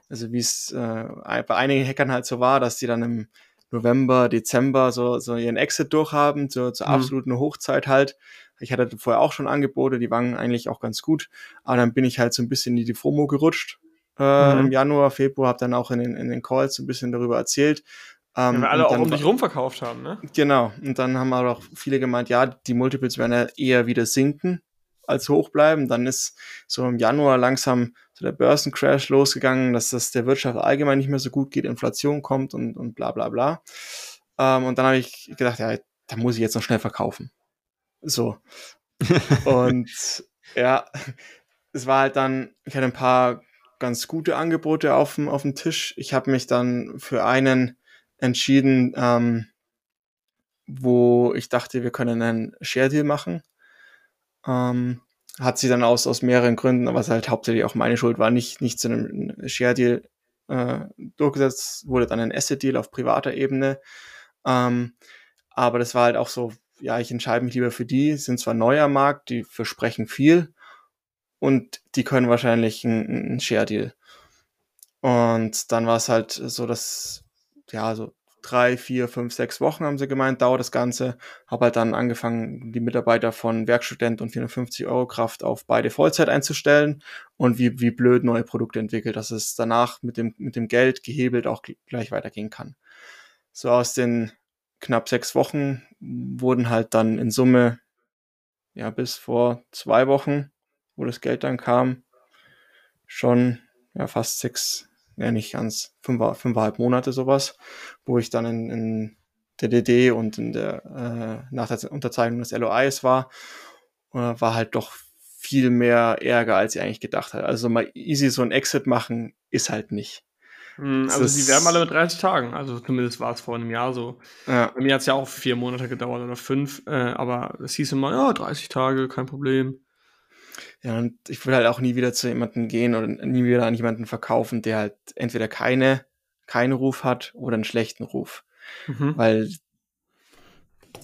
Also wie es äh, bei einigen Hackern halt so war, dass die dann im November, Dezember so, so ihren Exit durchhaben, so, zur mhm. absoluten Hochzeit halt. Ich hatte vorher auch schon Angebote, die waren eigentlich auch ganz gut, aber dann bin ich halt so ein bisschen in die FOMO gerutscht äh, mhm. im Januar, Februar, habe dann auch in den, in den Calls ein bisschen darüber erzählt. Ähm, ja, weil alle auch um dich rumverkauft haben, ne? Genau, und dann haben aber auch viele gemeint, ja, die Multiples werden ja eher wieder sinken als hoch bleiben. Dann ist so im Januar langsam so der Börsencrash losgegangen, dass das der Wirtschaft allgemein nicht mehr so gut geht, Inflation kommt und, und bla bla bla. Ähm, und dann habe ich gedacht, ja, da muss ich jetzt noch schnell verkaufen. So. und ja, es war halt dann, ich hatte ein paar ganz gute Angebote auf dem, auf dem Tisch. Ich habe mich dann für einen entschieden, ähm, wo ich dachte, wir können einen Share Deal machen. Ähm, hat sie dann aus, aus mehreren Gründen, aber es halt hauptsächlich auch meine Schuld war, nicht, nicht zu einem Share Deal äh, durchgesetzt, wurde dann ein Asset Deal auf privater Ebene. Ähm, aber das war halt auch so, ja, ich entscheide mich lieber für die, sind zwar neuer Markt, die versprechen viel und die können wahrscheinlich ein, ein Share Deal. Und dann war es halt so, dass, ja, so drei, vier, fünf, sechs Wochen haben sie gemeint, dauert das Ganze. Habe halt dann angefangen, die Mitarbeiter von Werkstudent und 450 Euro Kraft auf beide Vollzeit einzustellen und wie, wie blöd neue Produkte entwickelt, dass es danach mit dem, mit dem Geld gehebelt auch gleich weitergehen kann. So aus den knapp sechs Wochen wurden halt dann in Summe, ja, bis vor zwei Wochen, wo das Geld dann kam, schon ja, fast sechs, ja nicht ganz, fünf, fünfeinhalb Monate sowas, wo ich dann in, in der DD und in der, äh, nach der Unterzeichnung des LOIs war, äh, war halt doch viel mehr Ärger, als ich eigentlich gedacht hatte. Also mal easy so ein Exit machen ist halt nicht. Hm, also sie werden alle mit 30 Tagen, also zumindest war es vor einem Jahr so. Ja. Bei mir hat es ja auch vier Monate gedauert oder fünf, äh, aber es hieß immer, ja, 30 Tage, kein Problem. Ja, und ich würde halt auch nie wieder zu jemandem gehen oder nie wieder an jemanden verkaufen, der halt entweder keine, keinen Ruf hat oder einen schlechten Ruf. Mhm. Weil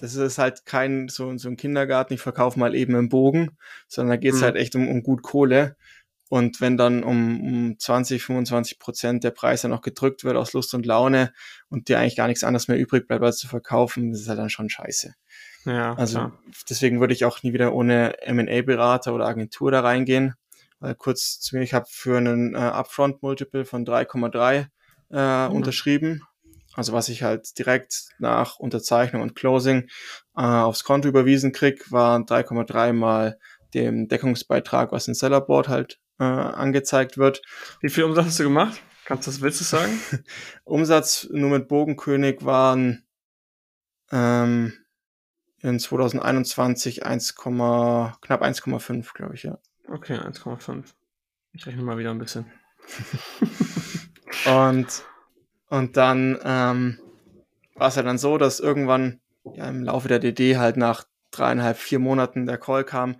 das ist halt kein so, so ein Kindergarten, ich verkaufe mal eben einen Bogen, sondern da geht es mhm. halt echt um, um gut Kohle. Und wenn dann um, um 20, 25 Prozent der Preis dann noch gedrückt wird aus Lust und Laune und dir eigentlich gar nichts anderes mehr übrig bleibt, als zu verkaufen, das ist halt dann schon scheiße. Ja, also klar. deswegen würde ich auch nie wieder ohne M&A-Berater oder Agentur da reingehen. Weil kurz zu mir, ich habe für einen äh, Upfront-Multiple von 3,3 äh, mhm. unterschrieben. Also was ich halt direkt nach Unterzeichnung und Closing äh, aufs Konto überwiesen krieg, waren 3,3 mal dem Deckungsbeitrag, was in Sellerboard halt äh, angezeigt wird. Wie viel Umsatz hast du gemacht? Kannst du das willst du sagen? Umsatz nur mit Bogenkönig waren ähm, in 2021 1, knapp 1,5, glaube ich, ja. Okay, 1,5. Ich rechne mal wieder ein bisschen. und, und dann ähm, war es ja dann so, dass irgendwann ja, im Laufe der DD halt nach dreieinhalb, vier Monaten der Call kam,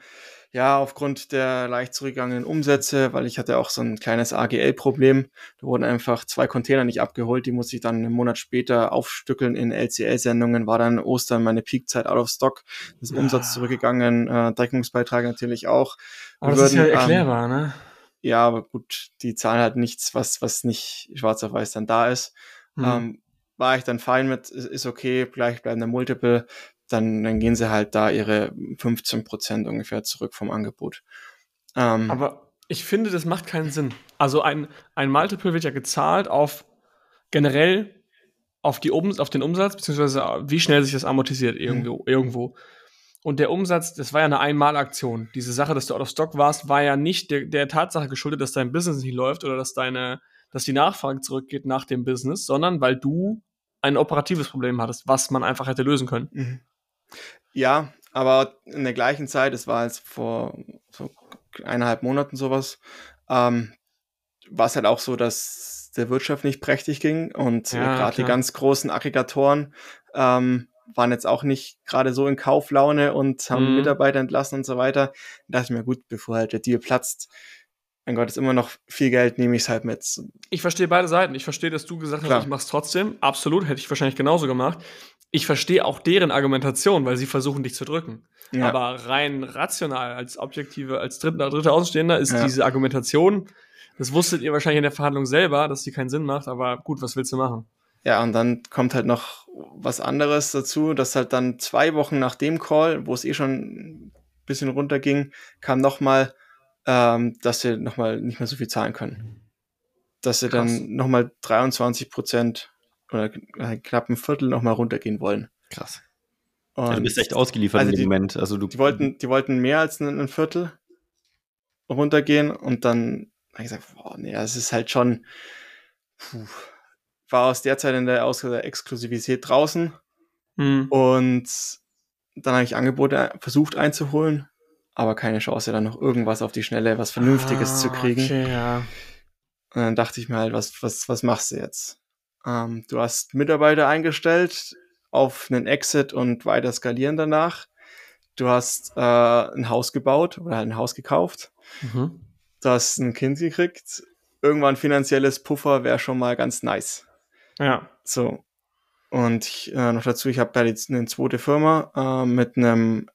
ja, aufgrund der leicht zurückgegangenen Umsätze, weil ich hatte auch so ein kleines AGL-Problem. Da wurden einfach zwei Container nicht abgeholt, die musste ich dann einen Monat später aufstückeln in LCL-Sendungen, war dann Ostern meine Peakzeit out of stock, das ja. Umsatz zurückgegangen, äh, Deckungsbeitrag natürlich auch. Aber das würden, ist ja erklärbar, ähm, ne? Ja, aber gut, die zahlen halt nichts, was, was nicht schwarz auf weiß dann da ist. Hm. Ähm, war ich dann fein mit, ist okay, gleich bleiben der Multiple dann, dann gehen sie halt da ihre 15 Prozent ungefähr zurück vom Angebot. Ähm, Aber ich finde, das macht keinen Sinn. Also ein, ein Multiple wird ja gezahlt auf generell auf, die um, auf den Umsatz, beziehungsweise wie schnell sich das amortisiert irgendwo, mhm. irgendwo. Und der Umsatz, das war ja eine Einmalaktion. Diese Sache, dass du out of stock warst, war ja nicht der, der Tatsache geschuldet, dass dein Business nicht läuft oder dass deine, dass die Nachfrage zurückgeht nach dem Business, sondern weil du ein operatives Problem hattest, was man einfach hätte lösen können. Mhm. Ja, aber in der gleichen Zeit, es war jetzt vor so eineinhalb Monaten sowas, ähm, war es halt auch so, dass der Wirtschaft nicht prächtig ging und ja, gerade die ganz großen Aggregatoren ähm, waren jetzt auch nicht gerade so in Kauflaune und haben mhm. Mitarbeiter entlassen und so weiter. Da dachte ich mir, gut, bevor halt der Deal platzt, mein Gott, ist immer noch viel Geld, nehme ich es halt mit. Ich verstehe beide Seiten. Ich verstehe, dass du gesagt Klar. hast, ich mache es trotzdem. Absolut, hätte ich wahrscheinlich genauso gemacht. Ich verstehe auch deren Argumentation, weil sie versuchen, dich zu drücken. Ja. Aber rein rational, als objektive, als dritter, dritter Außenstehender, ist ja. diese Argumentation, das wusstet ihr wahrscheinlich in der Verhandlung selber, dass die keinen Sinn macht, aber gut, was willst du machen? Ja, und dann kommt halt noch was anderes dazu, dass halt dann zwei Wochen nach dem Call, wo es eh schon ein bisschen runterging, kam nochmal, ähm, dass sie nochmal nicht mehr so viel zahlen können. Dass sie Krass. dann nochmal 23 Prozent oder knapp ein Viertel nochmal runtergehen wollen. Krass. Und du bist echt ausgeliefert also die, Moment. Also du die wollten, die wollten mehr als ein, ein Viertel runtergehen und dann habe ich gesagt, boah, nee, es ist halt schon, puh, war aus der Zeit in der, aus der Exklusivität draußen mhm. und dann habe ich Angebote versucht einzuholen, aber keine Chance, dann noch irgendwas auf die Schnelle, was Vernünftiges ah, zu kriegen. Okay, ja. Und dann dachte ich mir halt, was, was, was machst du jetzt? Ähm, du hast Mitarbeiter eingestellt auf einen Exit und weiter skalieren danach. Du hast äh, ein Haus gebaut oder ein Haus gekauft. Mhm. Du hast ein Kind gekriegt. Irgendwann finanzielles Puffer wäre schon mal ganz nice. Ja. So. Und ich, äh, noch dazu, ich habe da jetzt eine zweite Firma äh, mit einem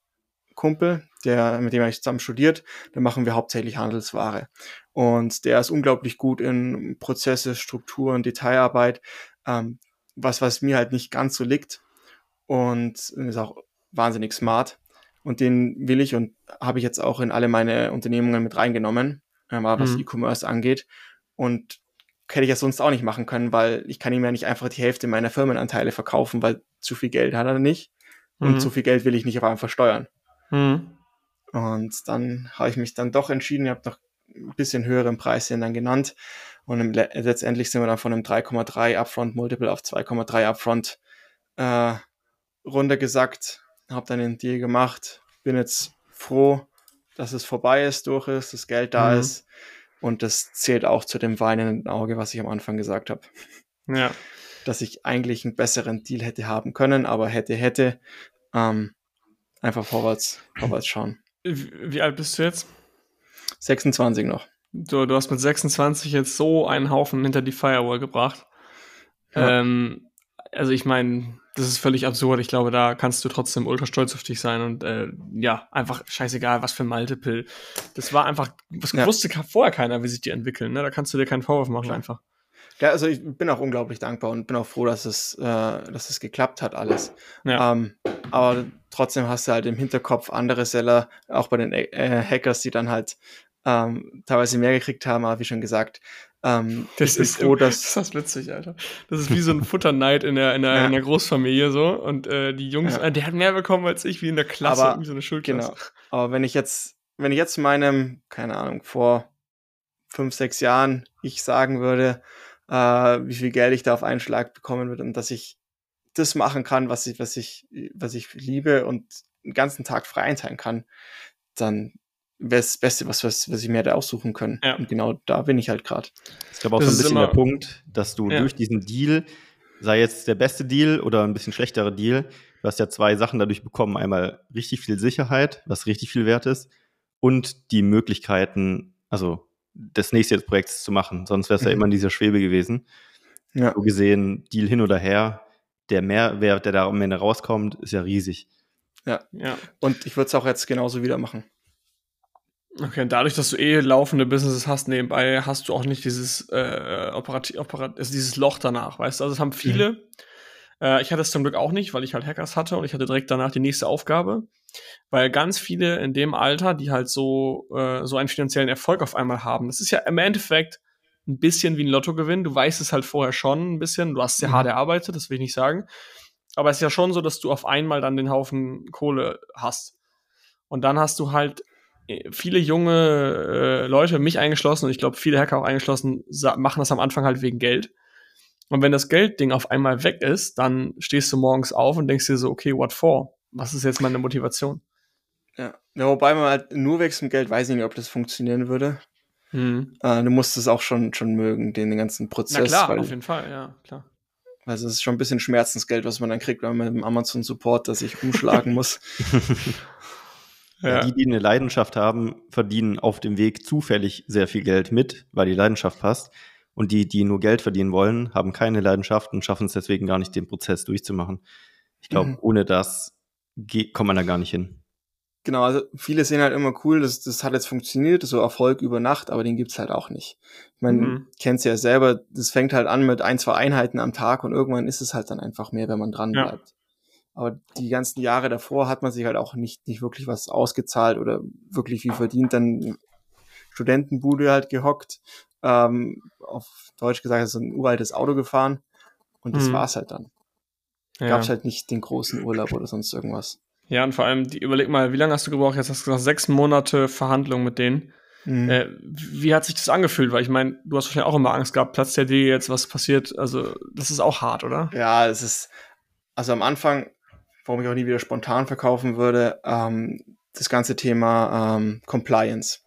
Kumpel, der, mit dem habe ich zusammen studiert. Da machen wir hauptsächlich Handelsware. Und der ist unglaublich gut in Prozesse, Strukturen, Detailarbeit, ähm, was, was mir halt nicht ganz so liegt. Und ist auch wahnsinnig smart. Und den will ich und habe ich jetzt auch in alle meine Unternehmungen mit reingenommen, äh, was mhm. E-Commerce angeht. Und hätte ich ja sonst auch nicht machen können, weil ich kann ihm ja nicht einfach die Hälfte meiner Firmenanteile verkaufen, weil zu viel Geld hat er nicht. Und mhm. zu viel Geld will ich nicht auf einmal versteuern. Mhm. Und dann habe ich mich dann doch entschieden, ich habe noch ein bisschen höheren Preis dann genannt. Und letztendlich sind wir dann von einem 3,3 Upfront Multiple auf 2,3 Upfront äh, runtergesackt. Habe dann den Deal gemacht. Bin jetzt froh, dass es vorbei ist, durch ist, das Geld da mhm. ist. Und das zählt auch zu dem weinenden Auge, was ich am Anfang gesagt habe. Ja. Dass ich eigentlich einen besseren Deal hätte haben können, aber hätte, hätte. Ähm, einfach vorwärts, vorwärts schauen. Wie alt bist du jetzt? 26 noch. Du, du hast mit 26 jetzt so einen Haufen hinter die Firewall gebracht. Ja. Ähm, also ich meine, das ist völlig absurd. Ich glaube, da kannst du trotzdem ultra stolz auf dich sein und äh, ja, einfach scheißegal, was für ein Multiple. Das war einfach, was ja. wusste vorher keiner, wie sich die entwickeln. Ne? Da kannst du dir keinen Vorwurf machen, ja. einfach. Ja, also ich bin auch unglaublich dankbar und bin auch froh, dass es, äh, dass es geklappt hat, alles. Ja. Ähm, aber trotzdem hast du halt im Hinterkopf andere Seller, auch bei den äh, Hackers, die dann halt ähm, teilweise mehr gekriegt haben, aber wie schon gesagt, ähm, das ist froh, dass das ist witzig, Alter. Das ist wie so ein Futterneid in der, in der, ja. in der Großfamilie so und äh, die Jungs, ja. äh, der hat mehr bekommen als ich, wie in der Klasse, aber, so eine Schulklasse. Genau. Aber wenn ich jetzt, wenn ich jetzt meinem, keine Ahnung, vor fünf, sechs Jahren ich sagen würde, äh, wie viel Geld ich da auf einen Schlag bekommen würde und dass ich das machen kann, was ich, was ich, was ich liebe und den ganzen Tag frei einteilen kann, dann wäre das Beste, was, was, was ich mir hätte aussuchen können. Ja. Und genau da bin ich halt gerade. Ich glaube auch das so ein bisschen der Punkt, dass du ja. durch diesen Deal, sei jetzt der beste Deal oder ein bisschen schlechterer Deal, du hast ja zwei Sachen dadurch bekommen. Einmal richtig viel Sicherheit, was richtig viel wert ist, und die Möglichkeiten, also das nächste Projekts zu machen. Sonst wäre es mhm. ja immer in dieser Schwebe gewesen. Ja. So gesehen, Deal hin oder her, der Mehrwert, der da am Ende rauskommt, ist ja riesig. Ja, ja. Und ich würde es auch jetzt genauso wieder machen. Okay, dadurch, dass du eh laufende Businesses hast nebenbei, hast du auch nicht dieses äh, operativ, operat also dieses Loch danach, weißt du? Also es haben viele. Mhm. Äh, ich hatte es zum Glück auch nicht, weil ich halt Hackers hatte und ich hatte direkt danach die nächste Aufgabe, weil ganz viele in dem Alter, die halt so äh, so einen finanziellen Erfolg auf einmal haben, das ist ja im Endeffekt ein bisschen wie ein Lottogewinn. Du weißt es halt vorher schon ein bisschen. Du hast sehr mhm. hart erarbeitet, das will ich nicht sagen. Aber es ist ja schon so, dass du auf einmal dann den Haufen Kohle hast. Und dann hast du halt äh, viele junge äh, Leute, mich eingeschlossen und ich glaube viele Hacker auch eingeschlossen, machen das am Anfang halt wegen Geld. Und wenn das Geldding auf einmal weg ist, dann stehst du morgens auf und denkst dir so, okay, what for? Was ist jetzt meine Motivation? Ja, ja wobei man halt nur wegen dem Geld weiß ich nicht, ob das funktionieren würde. Mhm. Äh, du musst es auch schon, schon mögen, den, den ganzen Prozess. Na klar, weil, auf jeden Fall, ja, klar. Also es ist schon ein bisschen Schmerzensgeld, was man dann kriegt, wenn man mit dem Amazon Support, dass ich umschlagen muss. Ja. Die, die eine Leidenschaft haben, verdienen auf dem Weg zufällig sehr viel Geld mit, weil die Leidenschaft passt. Und die, die nur Geld verdienen wollen, haben keine Leidenschaft und schaffen es deswegen gar nicht, den Prozess durchzumachen. Ich glaube, mhm. ohne das geht, kommt man da gar nicht hin. Genau, also viele sehen halt immer cool, das, das hat jetzt funktioniert, so Erfolg über Nacht, aber den gibt's halt auch nicht. Ich meine, mhm. kennst ja selber, das fängt halt an mit ein, zwei Einheiten am Tag und irgendwann ist es halt dann einfach mehr, wenn man dran bleibt. Ja. Aber die ganzen Jahre davor hat man sich halt auch nicht, nicht wirklich was ausgezahlt oder wirklich viel verdient, dann Studentenbude halt gehockt, ähm, auf Deutsch gesagt, so ein uraltes Auto gefahren und das mhm. war's halt dann. Ja. Gab's halt nicht den großen Urlaub oder sonst irgendwas. Ja, und vor allem, die, überleg mal, wie lange hast du gebraucht? Jetzt hast du gesagt, sechs Monate Verhandlung mit denen. Mhm. Äh, wie hat sich das angefühlt? Weil ich meine, du hast wahrscheinlich auch immer Angst gehabt, Platz der D jetzt, was passiert. Also, das ist auch hart, oder? Ja, es ist, also am Anfang, warum ich auch nie wieder spontan verkaufen würde, ähm, das ganze Thema ähm, Compliance.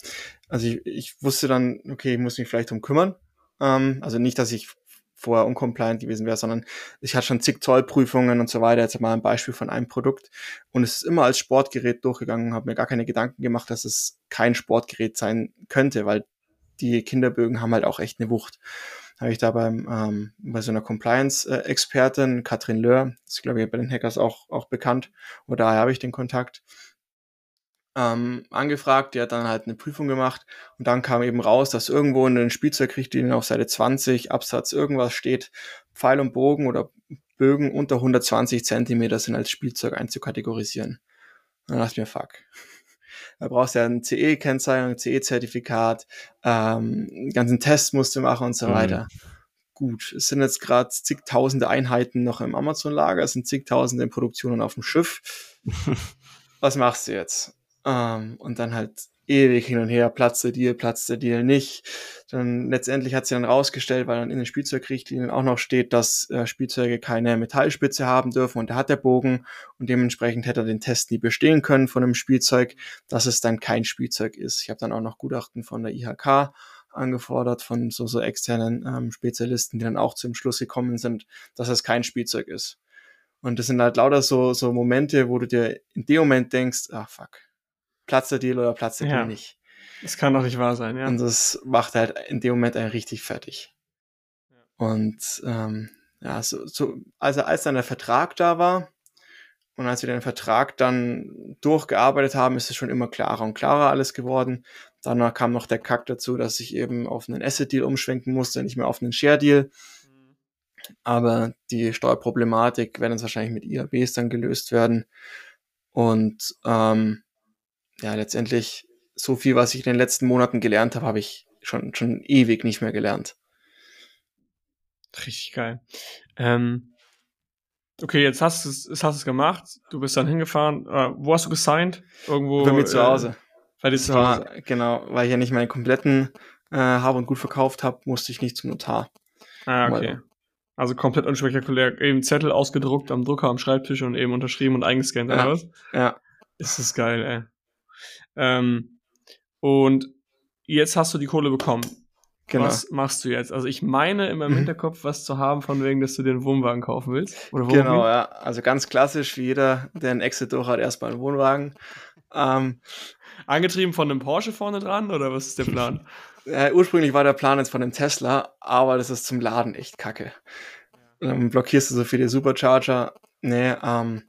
Also ich, ich wusste dann, okay, ich muss mich vielleicht drum kümmern. Ähm, also nicht, dass ich vorher uncompliant gewesen wäre, sondern ich hatte schon zig Zollprüfungen und so weiter. Jetzt mal ein Beispiel von einem Produkt. Und es ist immer als Sportgerät durchgegangen, habe mir gar keine Gedanken gemacht, dass es kein Sportgerät sein könnte, weil die Kinderbögen haben halt auch echt eine Wucht. Habe ich da beim, ähm, bei so einer Compliance-Expertin, Katrin Löhr, ist glaube ich bei den Hackers auch, auch bekannt, oder daher habe ich den Kontakt, ähm, angefragt, die hat dann halt eine Prüfung gemacht und dann kam eben raus, dass irgendwo in den Spielzeugrichtlinien auf Seite 20 Absatz irgendwas steht, Pfeil und Bogen oder Bögen unter 120 Zentimeter sind als Spielzeug einzukategorisieren. Und dann dachte ich mir, fuck. Da brauchst du ja ein CE-Kennzeichnung, CE-Zertifikat, ähm, ganzen Test musst du machen und so mhm. weiter. Gut, es sind jetzt gerade zigtausende Einheiten noch im Amazon-Lager, es sind zigtausende in Produktionen auf dem Schiff. Was machst du jetzt? Ähm, und dann halt ewig hin und her, platzt der Deal, platzt der Deal nicht. Dann letztendlich hat sie dann rausgestellt, weil dann in den Spielzeugrichtlinien auch noch steht, dass äh, Spielzeuge keine Metallspitze haben dürfen und da hat der Bogen und dementsprechend hätte er den Test nie bestehen können von einem Spielzeug, dass es dann kein Spielzeug ist. Ich habe dann auch noch Gutachten von der IHK angefordert von so, so externen ähm, Spezialisten, die dann auch zum Schluss gekommen sind, dass es kein Spielzeug ist. Und das sind halt lauter so, so Momente, wo du dir in dem Moment denkst, ah fuck, platzt der Deal oder platzt der ja. Deal nicht. Das kann doch nicht wahr sein, ja. Und das macht halt in dem Moment einen richtig fertig. Ja. Und ähm, ja, so, so, also als dann der Vertrag da war und als wir den Vertrag dann durchgearbeitet haben, ist es schon immer klarer und klarer alles geworden. Danach kam noch der Kack dazu, dass ich eben auf einen Asset-Deal umschwenken musste, nicht mehr auf einen Share-Deal. Mhm. Aber die Steuerproblematik werden jetzt wahrscheinlich mit IABs dann gelöst werden. Und ähm, ja, letztendlich so viel, was ich in den letzten Monaten gelernt habe, habe ich schon, schon ewig nicht mehr gelernt. Richtig geil. Ähm, okay, jetzt hast du es, hast es gemacht. Du bist dann hingefahren. Äh, wo hast du gesigned? Irgendwo. Bei mir zu Hause. Äh, bei dir zu Hause. War, genau, weil ich ja nicht meine kompletten äh, Habe und Gut verkauft habe, musste ich nicht zum Notar. Ah, okay. Also komplett unspektakulär. Eben Zettel ausgedruckt am Drucker am Schreibtisch und eben unterschrieben und eingescannt, ja, oder was? Ja. Ist das geil, ey. Ähm, und jetzt hast du die Kohle bekommen. Genau. Was machst du jetzt? Also ich meine in meinem mhm. Hinterkopf was zu haben, von wegen, dass du den Wohnwagen kaufen willst. Oder genau, ja. Also ganz klassisch, wie jeder, der einen Exit durch hat, erstmal einen Wohnwagen. Ähm, Angetrieben von einem Porsche vorne dran oder was ist der Plan? ja, ursprünglich war der Plan jetzt von einem Tesla, aber das ist zum Laden echt kacke. Dann blockierst du so viele Supercharger. Nee, ähm,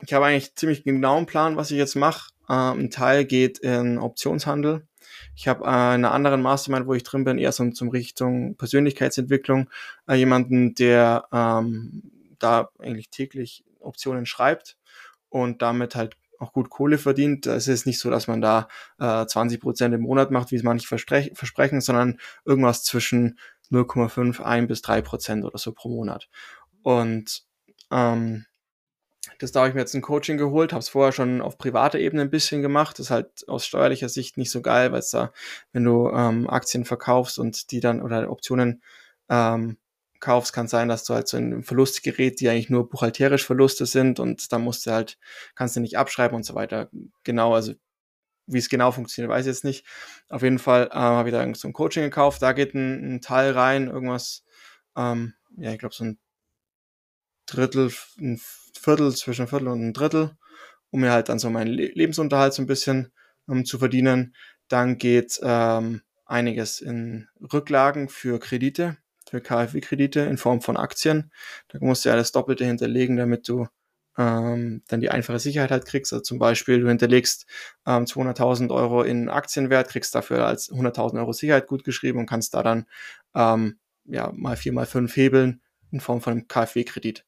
ich habe eigentlich ziemlich genau einen Plan, was ich jetzt mache. Ähm, ein Teil geht in Optionshandel. Ich habe äh, eine anderen Mastermind, wo ich drin bin, eher so zum Richtung Persönlichkeitsentwicklung. Äh, jemanden, der ähm, da eigentlich täglich Optionen schreibt und damit halt auch gut Kohle verdient. Es ist nicht so, dass man da äh, 20 Prozent im Monat macht, wie es manche versprechen, sondern irgendwas zwischen 0,5, 1 bis 3 Prozent oder so pro Monat. Und ähm, das da habe ich mir jetzt ein Coaching geholt, habe es vorher schon auf privater Ebene ein bisschen gemacht. Das ist halt aus steuerlicher Sicht nicht so geil, weil es da, wenn du ähm, Aktien verkaufst und die dann oder Optionen ähm, kaufst, kann sein, dass du halt so ein Verlust gerät, die eigentlich nur buchhalterisch Verluste sind und da musst du halt, kannst du nicht abschreiben und so weiter. Genau, also wie es genau funktioniert, weiß ich jetzt nicht. Auf jeden Fall äh, habe ich da so ein Coaching gekauft, da geht ein, ein Teil rein, irgendwas, ähm, ja, ich glaube so ein Drittel, ein Viertel, zwischen ein Viertel und ein Drittel, um mir halt dann so meinen Lebensunterhalt so ein bisschen ähm, zu verdienen. Dann geht ähm, einiges in Rücklagen für Kredite, für KfW-Kredite in Form von Aktien. Da musst du ja das Doppelte hinterlegen, damit du ähm, dann die einfache Sicherheit halt kriegst. Also zum Beispiel, du hinterlegst ähm, 200.000 Euro in Aktienwert, kriegst dafür als 100.000 Euro Sicherheit gut geschrieben und kannst da dann ähm, ja, mal vier, mal fünf hebeln in Form von einem KfW-Kredit.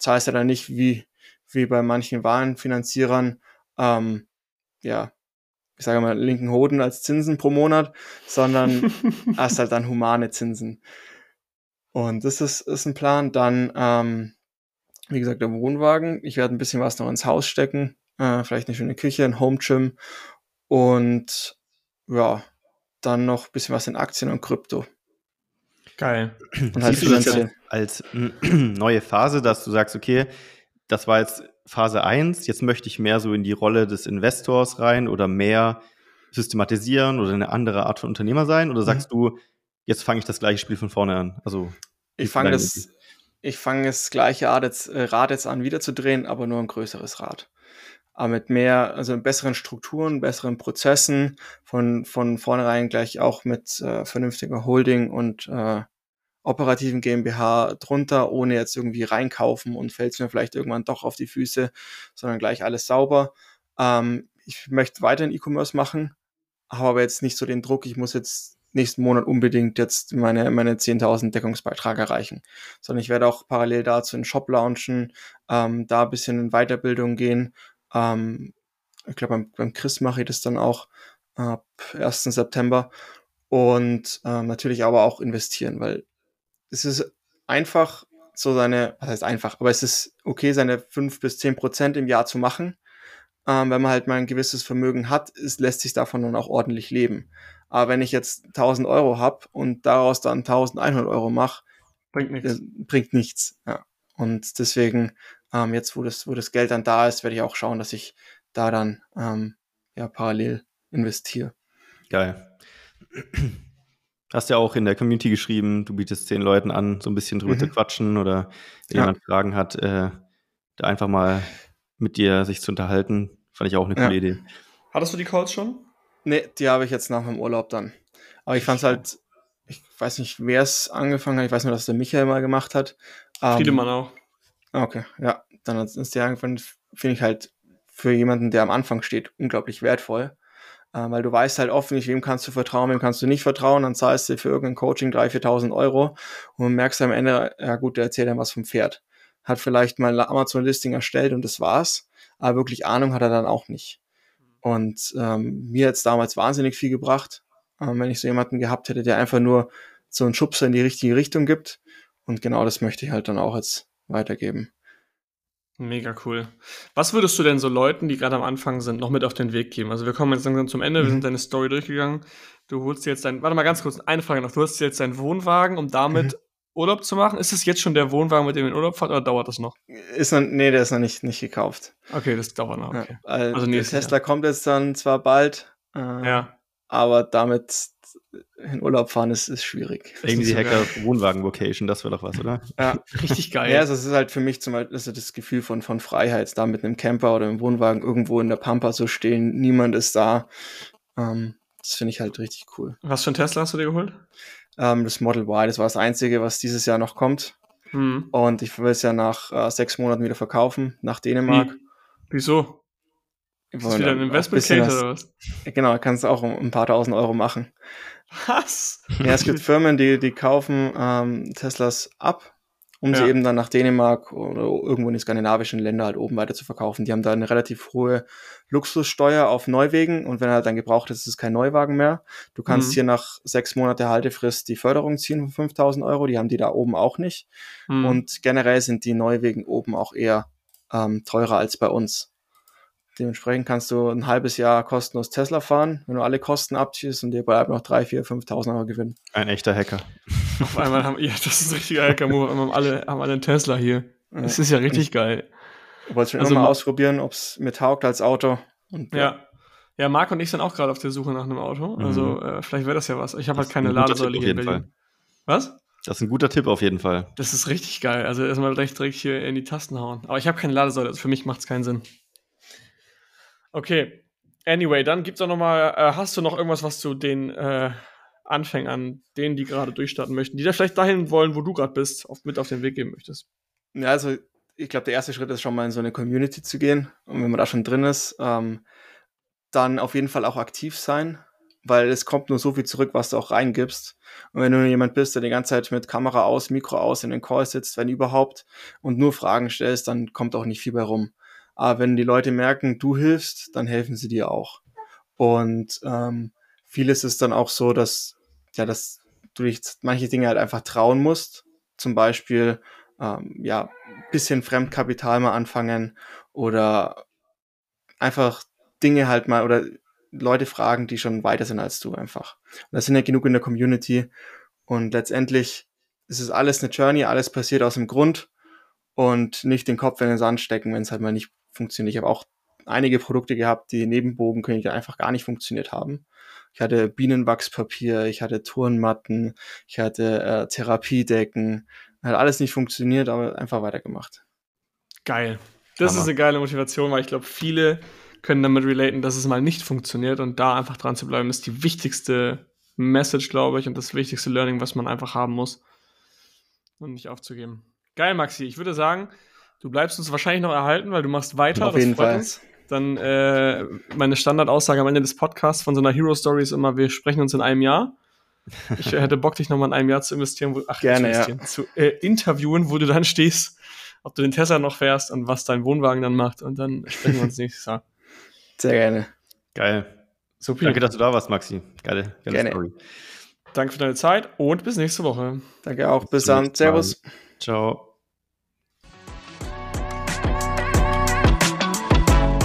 Das heißt ja dann nicht wie, wie bei manchen Warenfinanzierern, ähm, ja, ich sage mal, linken Hoden als Zinsen pro Monat, sondern hast halt dann humane Zinsen. Und das ist, ist ein Plan. Dann, ähm, wie gesagt, der Wohnwagen. Ich werde ein bisschen was noch ins Haus stecken. Äh, vielleicht eine schöne Küche, ein Home Gym. Und ja, dann noch ein bisschen was in Aktien und Krypto. Geil. Und halt Siehst du das als, neue Phase, dass du sagst, okay, das war jetzt Phase 1, jetzt möchte ich mehr so in die Rolle des Investors rein oder mehr systematisieren oder eine andere Art von Unternehmer sein? Oder sagst mhm. du, jetzt fange ich das gleiche Spiel von vorne an? Also ich fange das, ich fange das gleiche Rad jetzt, äh, Rad jetzt an, wieder zu drehen, aber nur ein größeres Rad. Aber mit mehr, also besseren Strukturen, besseren Prozessen, von, von vornherein gleich auch mit äh, vernünftiger Holding und äh, operativen GmbH drunter, ohne jetzt irgendwie reinkaufen und fällt es mir vielleicht irgendwann doch auf die Füße, sondern gleich alles sauber. Ähm, ich möchte weiterhin E-Commerce machen, habe aber jetzt nicht so den Druck, ich muss jetzt nächsten Monat unbedingt jetzt meine, meine 10.000 Deckungsbeitrag erreichen, sondern ich werde auch parallel dazu einen Shop launchen, ähm, da ein bisschen in Weiterbildung gehen. Ähm, ich glaube, beim, beim Chris mache ich das dann auch ab 1. September und ähm, natürlich aber auch investieren, weil es ist einfach, so seine, was heißt einfach, aber es ist okay, seine fünf bis zehn Prozent im Jahr zu machen. Ähm, wenn man halt mal ein gewisses Vermögen hat, ist, lässt sich davon dann auch ordentlich leben. Aber wenn ich jetzt 1000 Euro habe und daraus dann 1100 Euro mache, bringt nichts. Äh, bringt nichts. Ja. Und deswegen, ähm, jetzt wo das, wo das Geld dann da ist, werde ich auch schauen, dass ich da dann ähm, ja parallel investiere. Geil. Hast ja auch in der Community geschrieben, du bietest zehn Leuten an, so ein bisschen drüber mhm. zu quatschen oder wenn ja. jemand Fragen hat, äh, da einfach mal mit dir sich zu unterhalten. Fand ich auch eine coole ja. Idee. Hattest du die Calls schon? Nee, die habe ich jetzt nach dem Urlaub dann. Aber ich fand es halt, ich weiß nicht, wer es angefangen hat. Ich weiß nur, dass der Michael mal gemacht hat. Ähm, Friedemann auch. Okay, ja. Dann ist der angefangen, finde ich halt für jemanden, der am Anfang steht, unglaublich wertvoll. Äh, weil du weißt halt oft nicht, wem kannst du vertrauen, wem kannst du nicht vertrauen, dann zahlst du für irgendein Coaching 3.000, 4.000 Euro und merkst am Ende, ja gut, der erzählt dann was vom Pferd. Hat vielleicht mal ein Amazon-Listing erstellt und das war's, aber wirklich Ahnung hat er dann auch nicht. Und ähm, mir jetzt damals wahnsinnig viel gebracht, ähm, wenn ich so jemanden gehabt hätte, der einfach nur so einen Schubser in die richtige Richtung gibt. Und genau das möchte ich halt dann auch jetzt weitergeben. Mega cool. Was würdest du denn so Leuten, die gerade am Anfang sind, noch mit auf den Weg geben? Also wir kommen jetzt langsam zum Ende, mhm. wir sind deine Story durchgegangen. Du holst dir jetzt dein, warte mal ganz kurz, eine Frage noch. Du holst dir jetzt deinen Wohnwagen, um damit mhm. Urlaub zu machen. Ist es jetzt schon der Wohnwagen, mit dem du in Urlaub fahrt, oder dauert das noch? Ist noch, nee, der ist noch nicht, nicht gekauft. Okay, das dauert noch, okay. Ja, also der Tesla Jahr. kommt jetzt dann zwar bald, äh, ja. aber damit in Urlaub fahren ist, ist schwierig. Irgendwie Hacker Wohnwagen-Vocation, das wäre doch was, oder? Ja, richtig geil. Ja, also es ist halt für mich zum Beispiel also das Gefühl von, von Freiheit, da mit einem Camper oder einem Wohnwagen irgendwo in der Pampa zu stehen, niemand ist da. Ähm, das finde ich halt richtig cool. Was für ein Tesla hast du dir geholt? Ähm, das Model Y, das war das einzige, was dieses Jahr noch kommt. Hm. Und ich will es ja nach äh, sechs Monaten wieder verkaufen, nach Dänemark. Wie? Wieso? Ist das wieder ein Investment Case oder was? Genau, kannst du auch um ein paar tausend Euro machen. Was? Ja, es gibt Firmen, die, die kaufen ähm, Teslas ab, um ja. sie eben dann nach Dänemark oder irgendwo in die skandinavischen Länder halt oben weiter zu verkaufen. Die haben da eine relativ hohe Luxussteuer auf Neuwegen und wenn er halt dann gebraucht ist, ist es kein Neuwagen mehr. Du kannst mhm. hier nach sechs Monate Haltefrist die Förderung ziehen von 5000 Euro, die haben die da oben auch nicht. Mhm. Und generell sind die Neuwegen oben auch eher ähm, teurer als bei uns. Dementsprechend kannst du ein halbes Jahr kostenlos Tesla fahren, wenn du alle Kosten abziehst und dir bleibt noch 3, 4, 5.000 Euro Gewinn. Ein echter Hacker. Auf einmal haben, ja, das ist ein richtiger Hacker-Move. haben alle, haben alle einen Tesla hier. Das ist ja richtig ich, geil. Ich wollte schon also, mal ausprobieren, ob es mir taugt als Auto. Und, ja. ja. Ja, Marc und ich sind auch gerade auf der Suche nach einem Auto. Mhm. Also äh, vielleicht wäre das ja was. Ich habe halt keine Ladesäule hier in Berlin. Fall. Was? Das ist ein guter Tipp auf jeden Fall. Das ist richtig geil. Also erstmal direkt, direkt hier in die Tasten hauen. Aber ich habe keine Ladesäule, also für mich macht es keinen Sinn. Okay. Anyway, dann gibt's auch noch mal, äh, hast du noch irgendwas, was du den äh, Anfängern, denen, die gerade durchstarten möchten, die da vielleicht dahin wollen, wo du gerade bist, auf, mit auf den Weg geben möchtest? Ja, also ich glaube, der erste Schritt ist schon mal in so eine Community zu gehen. Und wenn man da schon drin ist, ähm, dann auf jeden Fall auch aktiv sein, weil es kommt nur so viel zurück, was du auch reingibst. Und wenn du jemand bist, der die ganze Zeit mit Kamera aus, Mikro aus in den Call sitzt, wenn überhaupt, und nur Fragen stellst, dann kommt auch nicht viel bei rum. Aber wenn die Leute merken, du hilfst, dann helfen sie dir auch. Und ähm, vieles ist dann auch so, dass, ja, dass du dich manche Dinge halt einfach trauen musst. Zum Beispiel, ähm, ja, bisschen Fremdkapital mal anfangen oder einfach Dinge halt mal oder Leute fragen, die schon weiter sind als du einfach. Und das sind ja genug in der Community. Und letztendlich ist es alles eine Journey, alles passiert aus dem Grund und nicht den Kopf in den Sand stecken, wenn es halt mal nicht funktioniert. Ich habe auch einige Produkte gehabt, die Nebenbogenkönige einfach gar nicht funktioniert haben. Ich hatte Bienenwachspapier, ich hatte Turnmatten, ich hatte äh, Therapiedecken. Hat alles nicht funktioniert, aber einfach weitergemacht. Geil. Das Hammer. ist eine geile Motivation, weil ich glaube, viele können damit relaten, dass es mal nicht funktioniert und da einfach dran zu bleiben, ist die wichtigste Message, glaube ich, und das wichtigste Learning, was man einfach haben muss und nicht aufzugeben. Geil, Maxi. Ich würde sagen, du bleibst uns wahrscheinlich noch erhalten, weil du machst weiter. Auf jeden Fall. Uns. Dann äh, meine Standardaussage am Ende des Podcasts von so einer Hero Story ist immer, wir sprechen uns in einem Jahr. Ich hätte Bock, dich nochmal in einem Jahr zu investieren, wo, ach, Gerne, zu, ja. zu äh, interviewen, wo du dann stehst, ob du den Tesla noch fährst und was dein Wohnwagen dann macht. Und dann sprechen wir uns nächstes Jahr. Sehr gerne. Geil. Super. Danke, dass du da warst, Maxi. Geile, geile gerne. Story. Danke für deine Zeit und bis nächste Woche. Danke auch. Bis, bis dann. Servus. Ciao.